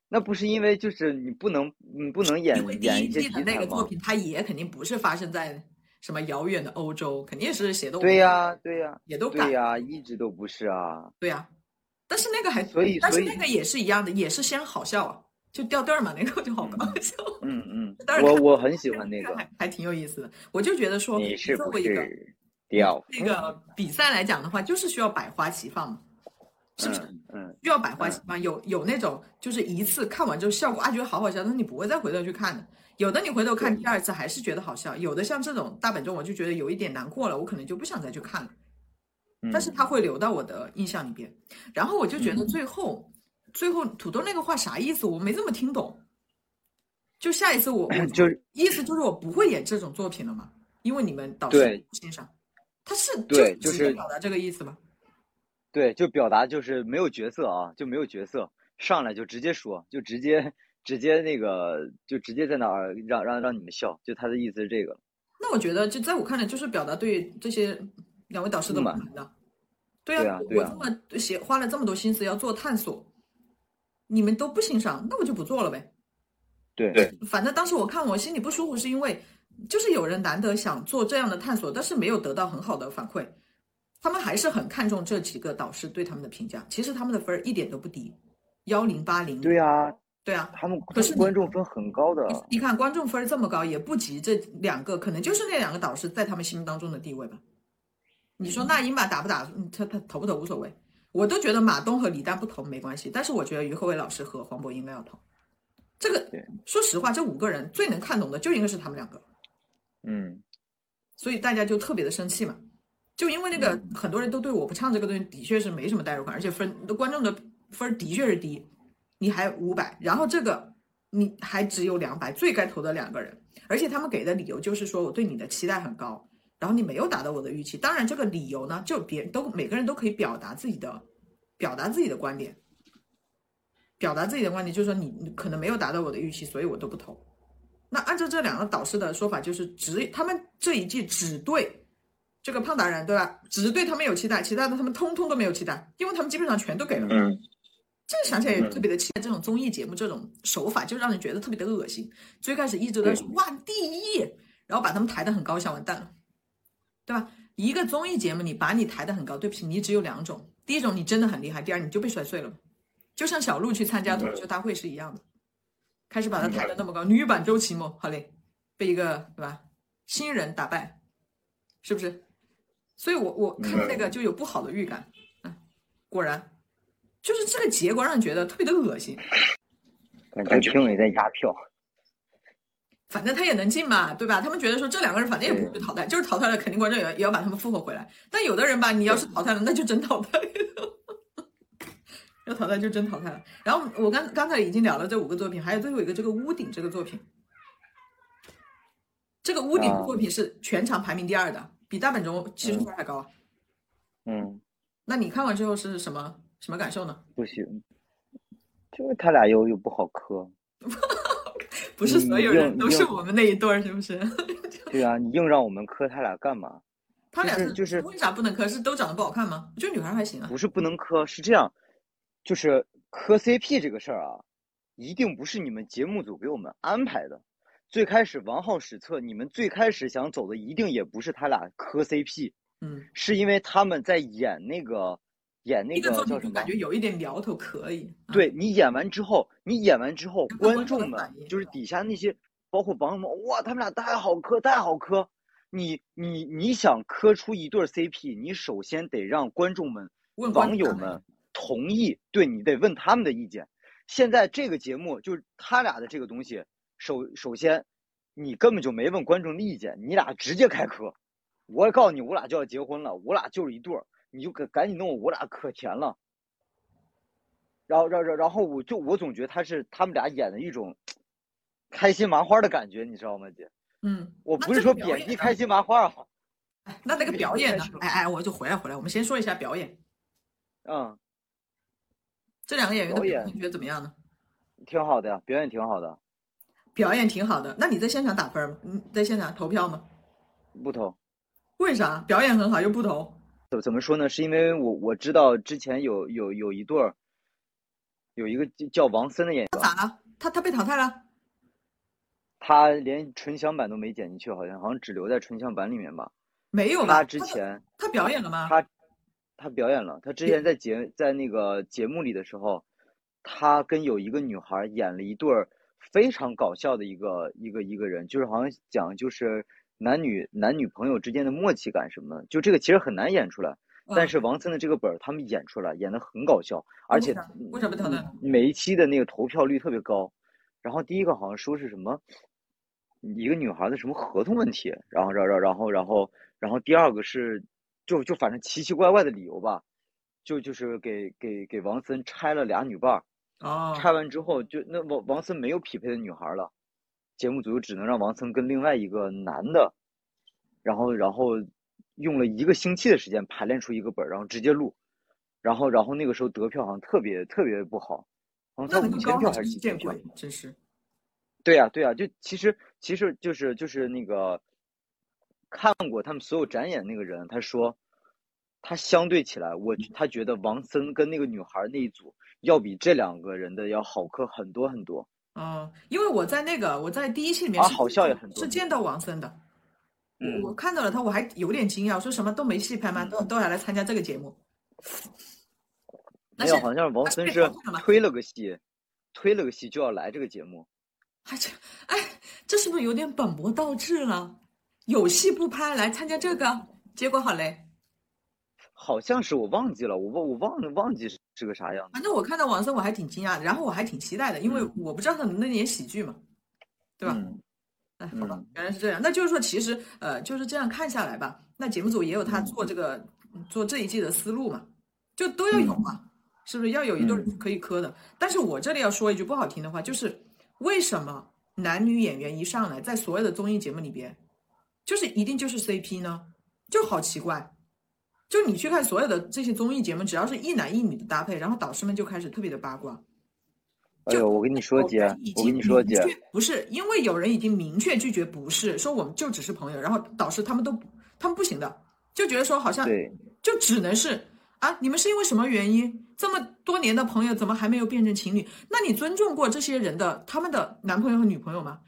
那不是因为就是你不能，你不能演演一季的那个作品，它也肯定不是发生在什么遥远的欧洲，肯定是写的。对呀，对呀，也都对呀，一直都不是啊。对呀。但是那个还，所以但是那个也是一样的，也是先好笑啊，就掉队儿嘛，那个就好搞笑。嗯嗯，我我很喜欢那个，还还挺有意思的。我就觉得说，你是不是掉那个比赛来讲的话，就是需要百花齐放嘛，是不是？嗯，需要百花齐放。有有那种就是一次看完之后效果啊，觉得好好笑，但是你不会再回头去看的。有的你回头看第二次还是觉得好笑，有的像这种大本钟，我就觉得有一点难过了，我可能就不想再去看了。但是他会留到我的印象里边，然后我就觉得最后，最后土豆那个话啥意思？我没这么听懂。就下一次我我 就意思就是我不会演这种作品了嘛，因为你们导师不欣赏。他是对就是表达这个意思吗？对，就表达就是没有角色啊，就没有角色，上来就直接说，就直接直接那个就直接在那儿让让让你们笑，就他的意思是这个。那我觉得就在我看来，就是表达对这些。两位导师的不满的，对啊，我这么写花了这么多心思要做探索，你们都不欣赏，那我就不做了呗。对对，反正当时我看我心里不舒服，是因为就是有人难得想做这样的探索，但是没有得到很好的反馈，他们还是很看重这几个导师对他们的评价。其实他们的分儿一点都不低，幺零八零。对啊，对啊，他们可是观众分很高的。你看观众分这么高，也不及这两个，可能就是那两个导师在他们心目当中的地位吧。你说那英吧打不打？他他投不投无所谓，我都觉得马东和李丹不投没关系。但是我觉得于和伟老师和黄渤应该要投。这个说实话，这五个人最能看懂的就应该是他们两个。嗯，所以大家就特别的生气嘛，就因为那个很多人都对我不唱这个东西的确是没什么代入感，而且分观众的分的确是低，你还五百，然后这个你还只有两百，最该投的两个人，而且他们给的理由就是说我对你的期待很高。然后你没有达到我的预期，当然这个理由呢，就别人都每个人都可以表达自己的，表达自己的观点，表达自己的观点，就是说你你可能没有达到我的预期，所以我都不投。那按照这两个导师的说法，就是只他们这一季只对这个胖达人对吧？只对他们有期待，其他的他们通通都没有期待，因为他们基本上全都给了。嗯，这个想起来也特别的气。这种综艺节目这种手法就让人觉得特别的恶心。最开始一直在说哇第一，然后把他们抬得很高，想完蛋了。对吧？一个综艺节目，你把你抬得很高，对不起，你只有两种。第一种，你真的很厉害；第二，你就被摔碎了。就像小鹿去参加脱口秀大会是一样的，开始把他抬得那么高，女版周奇墨，好嘞，被一个对吧新人打败，是不是？所以我我看那个就有不好的预感。嗯，果然，就是这个结果让人觉得特别的恶心。感觉评委在压票。反正他也能进嘛，对吧？他们觉得说这两个人反正也不会被淘汰，就是淘汰了，肯定观众也也要把他们复活回来。但有的人吧，你要是淘汰了，那就真淘汰了，要淘汰就真淘汰了。然后我刚刚才已经聊了这五个作品，还有最后一个这个屋顶这个作品，这个屋顶的作品是全场排名第二的，比大本钟技术分还高啊。嗯，那你看完之后是什么什么感受呢？不行，就是他俩又又不好磕。不是所有人都是我们那一对儿，是不是？对啊，你硬让我们磕他俩干嘛？他俩就是就是为啥不能磕？是都长得不好看吗？我觉得女孩还行啊。不是不能磕，是这样，就是磕 CP 这个事儿啊，一定不是你们节目组给我们安排的。最开始王浩史册，你们最开始想走的一定也不是他俩磕 CP，嗯，是因为他们在演那个演那个个叫什么感？觉有一点苗头可以。啊，对你演完之后，你演完之后，观观众们就是底下那些，包括网友们，哇，他们俩太好磕，太好磕。你你你想磕出一对儿 CP，你首先得让观众们、网友们同意，对你得问他们的意见。现在这个节目就是他俩的这个东西，首首先你根本就没问观众的意见，你俩直接开磕。我告诉你，我俩就要结婚了，我俩就是一对儿，你就赶赶紧弄我，我俩可甜了。然后，然后，然后我就我总觉得他是他们俩演的一种开心麻花的感觉，你知道吗，姐？嗯，我不是说贬低开心麻花啊，哎那那个表演呢 哎哎，我就回来回来，我们先说一下表演。嗯，这两个演员的表演你觉得怎么样呢？挺好的呀，表演挺好的，表演挺好的。那你在现场打分吗？你在现场投票吗？不投。为啥？表演很好又不投？怎怎么说呢？是因为我我知道之前有有有一对儿，有一个叫王森的演员，他咋了？他他被淘汰了？他连纯享版都没剪进去，好像好像只留在纯享版里面吧。没有吧？他之前他表演了吗？他他表演了，他之前在节在那个节目里的时候，他跟有一个女孩演了一对儿非常搞笑的一个一个一个人，就是好像讲就是男女男女朋友之间的默契感什么的，就这个其实很难演出来。但嗯是王森的这个本儿他们演出来，演的很搞笑，而且为啥为啥被淘汰了每一期的那个投票率特别高。然后第一个好像说是什么一个女孩的什么合同问题，然后然后然后然后然后第二个是就就反正奇奇怪怪的理由吧，就就是给给给王森拆了俩女伴儿，哦，拆完之后就那王王森没有匹配的女孩了，节目组就只能让王森跟另外一个男的，然后然后用了一个星期的时间排练出一个本儿，然后直接录，然后然后那个时候得票好像特别特别不好，好像才五千票还是几千票真是。对呀、对呀、就其实其实就是就是那个看过他们所有展演那个人，他说他相对起来，我他觉得王森跟那个女孩那一组要比这两个人的要好磕很多很多。哦，因为我在那个我在第一期里面是啊好笑也很多是见到王森的，嗯我我看到了他，我还有点惊讶，我说什么都没戏拍吗？都都还来参加这个节目？那没有，好像是王森是推了个戏，推了个戏就要来这个节目。还这哎，这是不是有点本末倒置了？有戏不拍来参加这个，结果好嘞。好像是我忘记了，我忘我忘了忘记是是个啥样子。反正我看到王森我还挺惊讶的，然后我还挺期待的，因为嗯我不知道他能不能演喜剧嘛，对吧？嗯哎，好吧嗯，原来是这样。那就是说，其实呃，就是这样看下来吧，那节目组也有他嗯做这个、做这一季的思路嘛，就都要有嘛，是不是要有一对可以磕的？但是我这里要说一句不好听的话，就是为什么男女演员一上来，在所有的综艺节目里边，就是一定就是 CP 呢？就好奇怪。就你去看所有的这些综艺节目，只要是一男一女的搭配，然后导师们就开始特别的八卦。就哎呦，我跟你说姐我跟你说姐，不是因为有人已经明确拒绝不是，说我们就只是朋友，然后导师他们都他们不行的，就觉得说好像对，就只能是啊，你们是因为什么原因这么多年的朋友怎么还没有变成情侣？那你尊重过这些人的他们的男朋友和女朋友吗？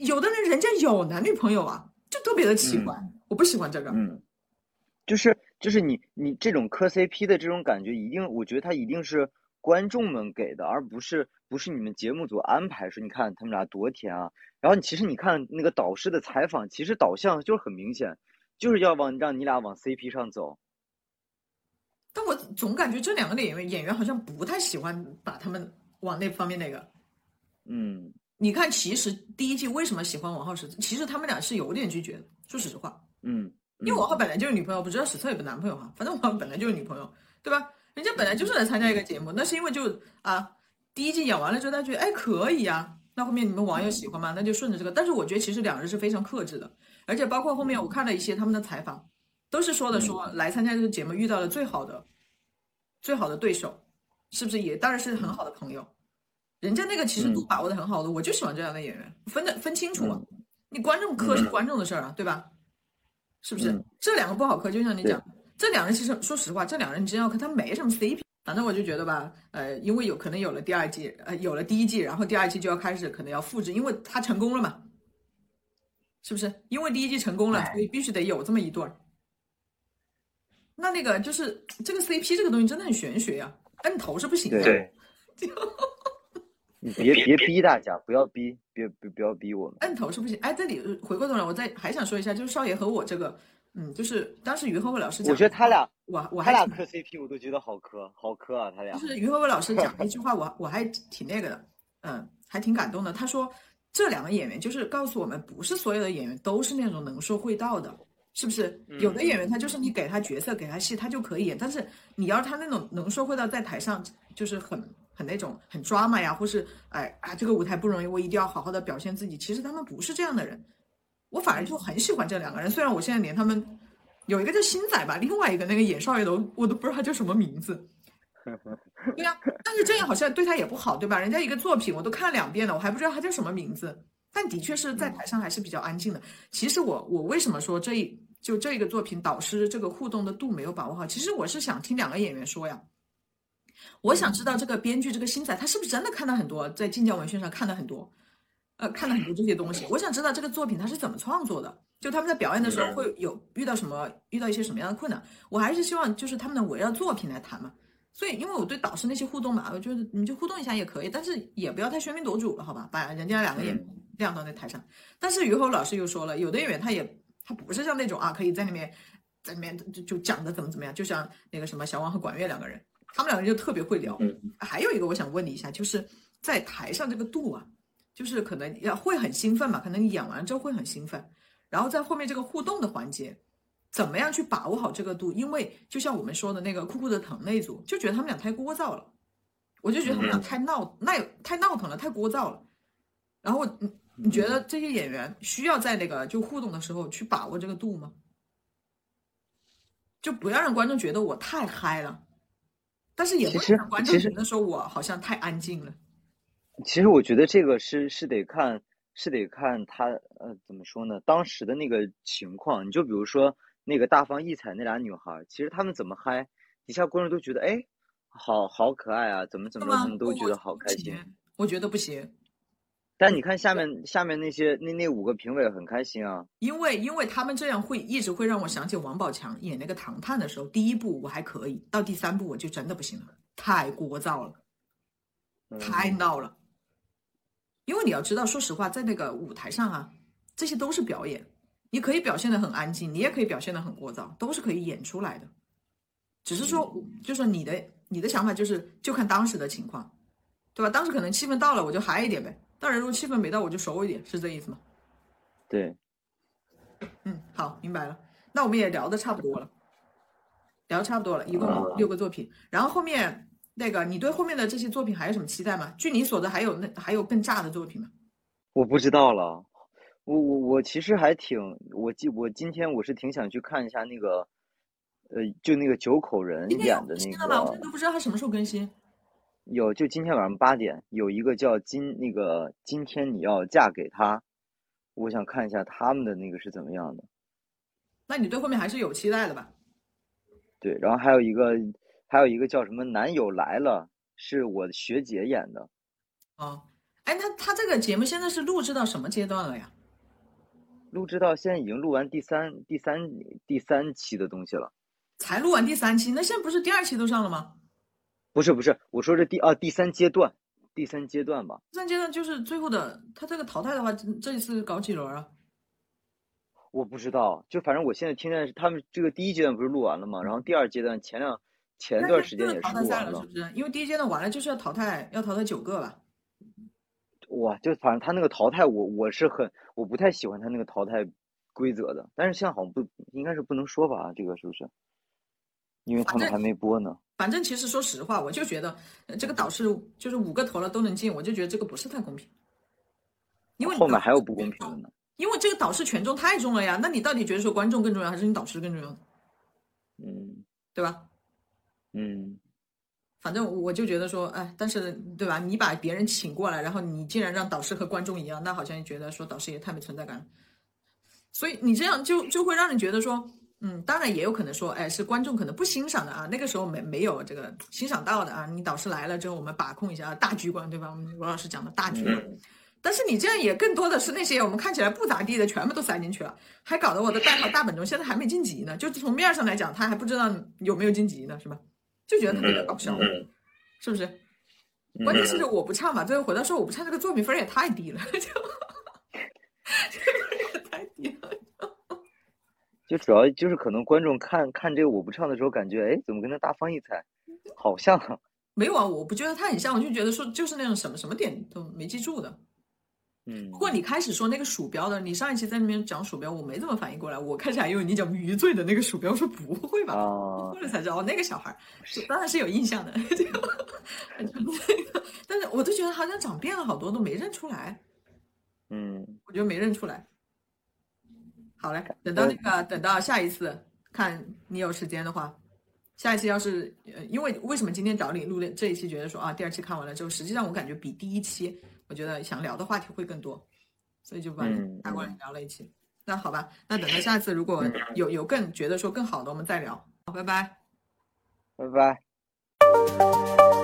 有的人人家有男女朋友啊，就特别的奇怪，我不喜欢这个。嗯，就是就是你你这种磕 CP 的这种感觉，一定我觉得他一定是观众们给的，而不是不是你们节目组安排说你看他们俩多甜啊。然后你其实你看那个导师的采访，其实导向就是很明显，就是要往让你俩往 CP 上走。但我总感觉这两个演员演员好像不太喜欢把他们往那方面那个。嗯你看，其实第一季为什么喜欢王浩石？其实他们俩是有点拒绝的，说实话，嗯，因为王浩本来就是女朋友，不知道史册有没有男朋友哈，反正王浩本来就是女朋友，对吧？人家本来就是来参加一个节目，那是因为就啊，第一季演完了之后，大家觉得哎可以呀、那后面你们网友喜欢吗？那就顺着这个。但是我觉得其实两人是非常克制的，而且包括后面我看了一些他们的采访，都是说的说来参加这个节目遇到了最好的、最好的对手，是不是也当然是很好的朋友？人家那个其实都把握的很好的，我就喜欢这样的演员，分的分清楚嘛。你观众磕是观众的事儿啊，对吧？是不是？这两个不好磕，就像你讲，这两人其实说实话，这两人你真要磕，他没什么 CP。反正我就觉得吧，呃，因为有可能有了第二季，呃，有了第一季，然后第二季就要开始可能要复制，因为他成功了嘛，是不是？因为第一季成功了，所以必须得有这么一对儿。那那个就是这个 CP 这个东西真的很玄学呀，摁头是不行的。对。你别别逼大家，不要逼，别别不要逼我们。摁头是不行。哎，这里回过头来，我再还想说一下，就是少爷和我这个。嗯，就是当时于和伟老师讲，我觉得他俩，我我他俩磕 CP，我都觉得好磕，好磕啊，他俩。就是于和伟老师讲一句 话，我我还挺那个的，嗯，还挺感动的。他说这两个演员就是告诉我们，不是所有的演员都是那种能说会道的，是不是？有的演员他就是你给他角色，给他戏，他就可以演。但是你要他那种能说会道，在台上就是很很那种很抓马呀，或是哎啊这个舞台不容易，我一定要好好的表现自己。其实他们不是这样的人。我反而就很喜欢这两个人，虽然我现在连他们有一个叫星仔吧，另外一个那个演少爷的，我都不知道他叫什么名字。对呀，但是这样好像对他也不好，对吧？人家一个作品我都看了两遍了，我还不知道他叫什么名字。但的确是在台上还是比较安静的。其实我我为什么说这一就这一个作品导师这个互动的度没有把握好？其实我是想听两个演员说呀，我想知道这个编剧这个星仔他是不是真的看到很多，在晋江文学上看到很多。呃，看了很多这些东西，我想知道这个作品他是怎么创作的，就他们在表演的时候会有遇到什么，遇到一些什么样的困难。我还是希望就是他们能围绕作品来谈嘛。所以，因为我对导师那些互动嘛，我觉得你就互动一下也可以，但是也不要太喧宾夺主了，好吧？把人家两个演员晾到那台上。但是于后老师又说了，有的演员他也他不是像那种啊，可以在里面在里面就就讲的怎么怎么样，就像那个什么小王和管乐两个人，他们两个人就特别会聊。还有一个我想问你一下，就是在台上这个度啊。就是可能要会很兴奋嘛，可能你演完之后会很兴奋，然后在后面这个互动的环节，怎么样去把握好这个度？因为就像我们说的那个酷酷的疼那一组，就觉得他们俩太聒噪了，我就觉得他们俩太闹，那太闹腾了，太聒噪了。然后你你觉得这些演员需要在那个就互动的时候去把握这个度吗？就不要让观众觉得我太嗨了，但是也不是观众觉得说我好像太安静了。其实我觉得这个是是得看，是得看他呃怎么说呢？当时的那个情况，你就比如说那个大放异彩那俩女孩，其实她们怎么嗨，底下观众都觉得哎，好好可爱啊，怎么怎么着，他们都觉得好开心。我觉得不行。但你看下面下面那些那那五个评委很开心啊。因为因为他们这样会一直会让我想起王宝强演那个唐探的时候，第一部我还可以，到第三部我就真的不行了，太聒噪了，太闹了。因为你要知道，说实话，在那个舞台上啊，这些都是表演。你可以表现的很安静，你也可以表现的很聒噪，都是可以演出来的。只是说，就是你的你的想法就是，就看当时的情况，对吧？当时可能气氛到了，我就嗨一点呗。当人，如果气氛没到，我就收一点，是这意思吗？对。嗯，好，明白了。那我们也聊的差不多了，聊差不多了，一共六个作品，然后后面。那个，你对后面的这些作品还有什么期待吗？据你所知，还有那还有更炸的作品吗？我不知道了，我我我其实还挺，我今我今天我是挺想去看一下那个，呃，就那个九口人演的那个。我都不知道他什么时候更新。有，就今天晚上八点有一个叫今那个今天你要嫁给他，我想看一下他们的那个是怎么样的。那你对后面还是有期待的吧？对，然后还有一个。还有一个叫什么男友来了，是我学姐演的。哦，哎，那他这个节目现在是录制到什么阶段了呀？录制到现在已经录完第三第三第三期的东西了。才录完第三期，那现在不是第二期都上了吗？不是不是，我说是第啊第三阶段，第三阶段吧。第三阶段就是最后的，他这个淘汰的话，这一次搞几轮啊？我不知道，就反正我现在听见是他们这个第一阶段不是录完了吗？然后第二阶段前两。前段时间也是录完了，是不是？因为第一阶段完了就是要淘汰，要淘汰九个吧？哇，就反正他那个淘汰，我我是很我不太喜欢他那个淘汰规则的。但是现在好像不应该是不能说吧？这个是不是？因为他们还没播呢。反正其实说实话，我就觉得这个导师就是五个投了都能进，我就觉得这个不是太公平。因为后面还有不公平的呢。因为这个导师权重太重了呀，那你到底觉得说观众更重要，还是你导师更重要？嗯对吧？嗯反正我就觉得说，哎，但是对吧？你把别人请过来，然后你竟然让导师和观众一样，那好像觉得说导师也太没存在感了。所以你这样就就会让人觉得说，嗯，当然也有可能说，哎，是观众可能不欣赏的啊，那个时候没没有这个欣赏到的啊。你导师来了之后，我们把控一下大局观，对吧？我们罗老师讲的大局观。嗯但是你这样也更多的是那些我们看起来不咋地的，全部都塞进去了，还搞得我的代号大本钟现在还没晋级呢。就从面上来讲，他还不知道有没有晋级呢，是吧？就觉得特别搞笑，嗯是不是？嗯关键是我不唱嘛，最后回到说我不唱这个作品分儿也太低了，就 也太低了。就主要就是可能观众看看这个我不唱的时候，感觉哎，怎么跟他大放异彩好像啊？没有啊，我不觉得他很像，我就觉得说就是那种什么什么点都没记住的。嗯不过你开始说那个鼠标的，你上一期在那边讲鼠标，我没怎么反应过来。我开始还以为你讲余罪的那个鼠标，我说不会吧？啊后来才知道，哦，那个小孩当然是有印象的。这个但是我都觉得好像长变了好多，都没认出来。嗯我觉得没认出来。好嘞，等到那个等到下一次看你有时间的话，下一期要是呃，因为为什么今天找你录的这一期，觉得说啊，第二期看完了之后，实际上我感觉比第一期，我觉得想聊的话题会更多，所以就把你嗯打过来聊了一期。那好吧，那等到下一次如果有有更觉得说更好的，我们再聊。好，拜拜。拜拜。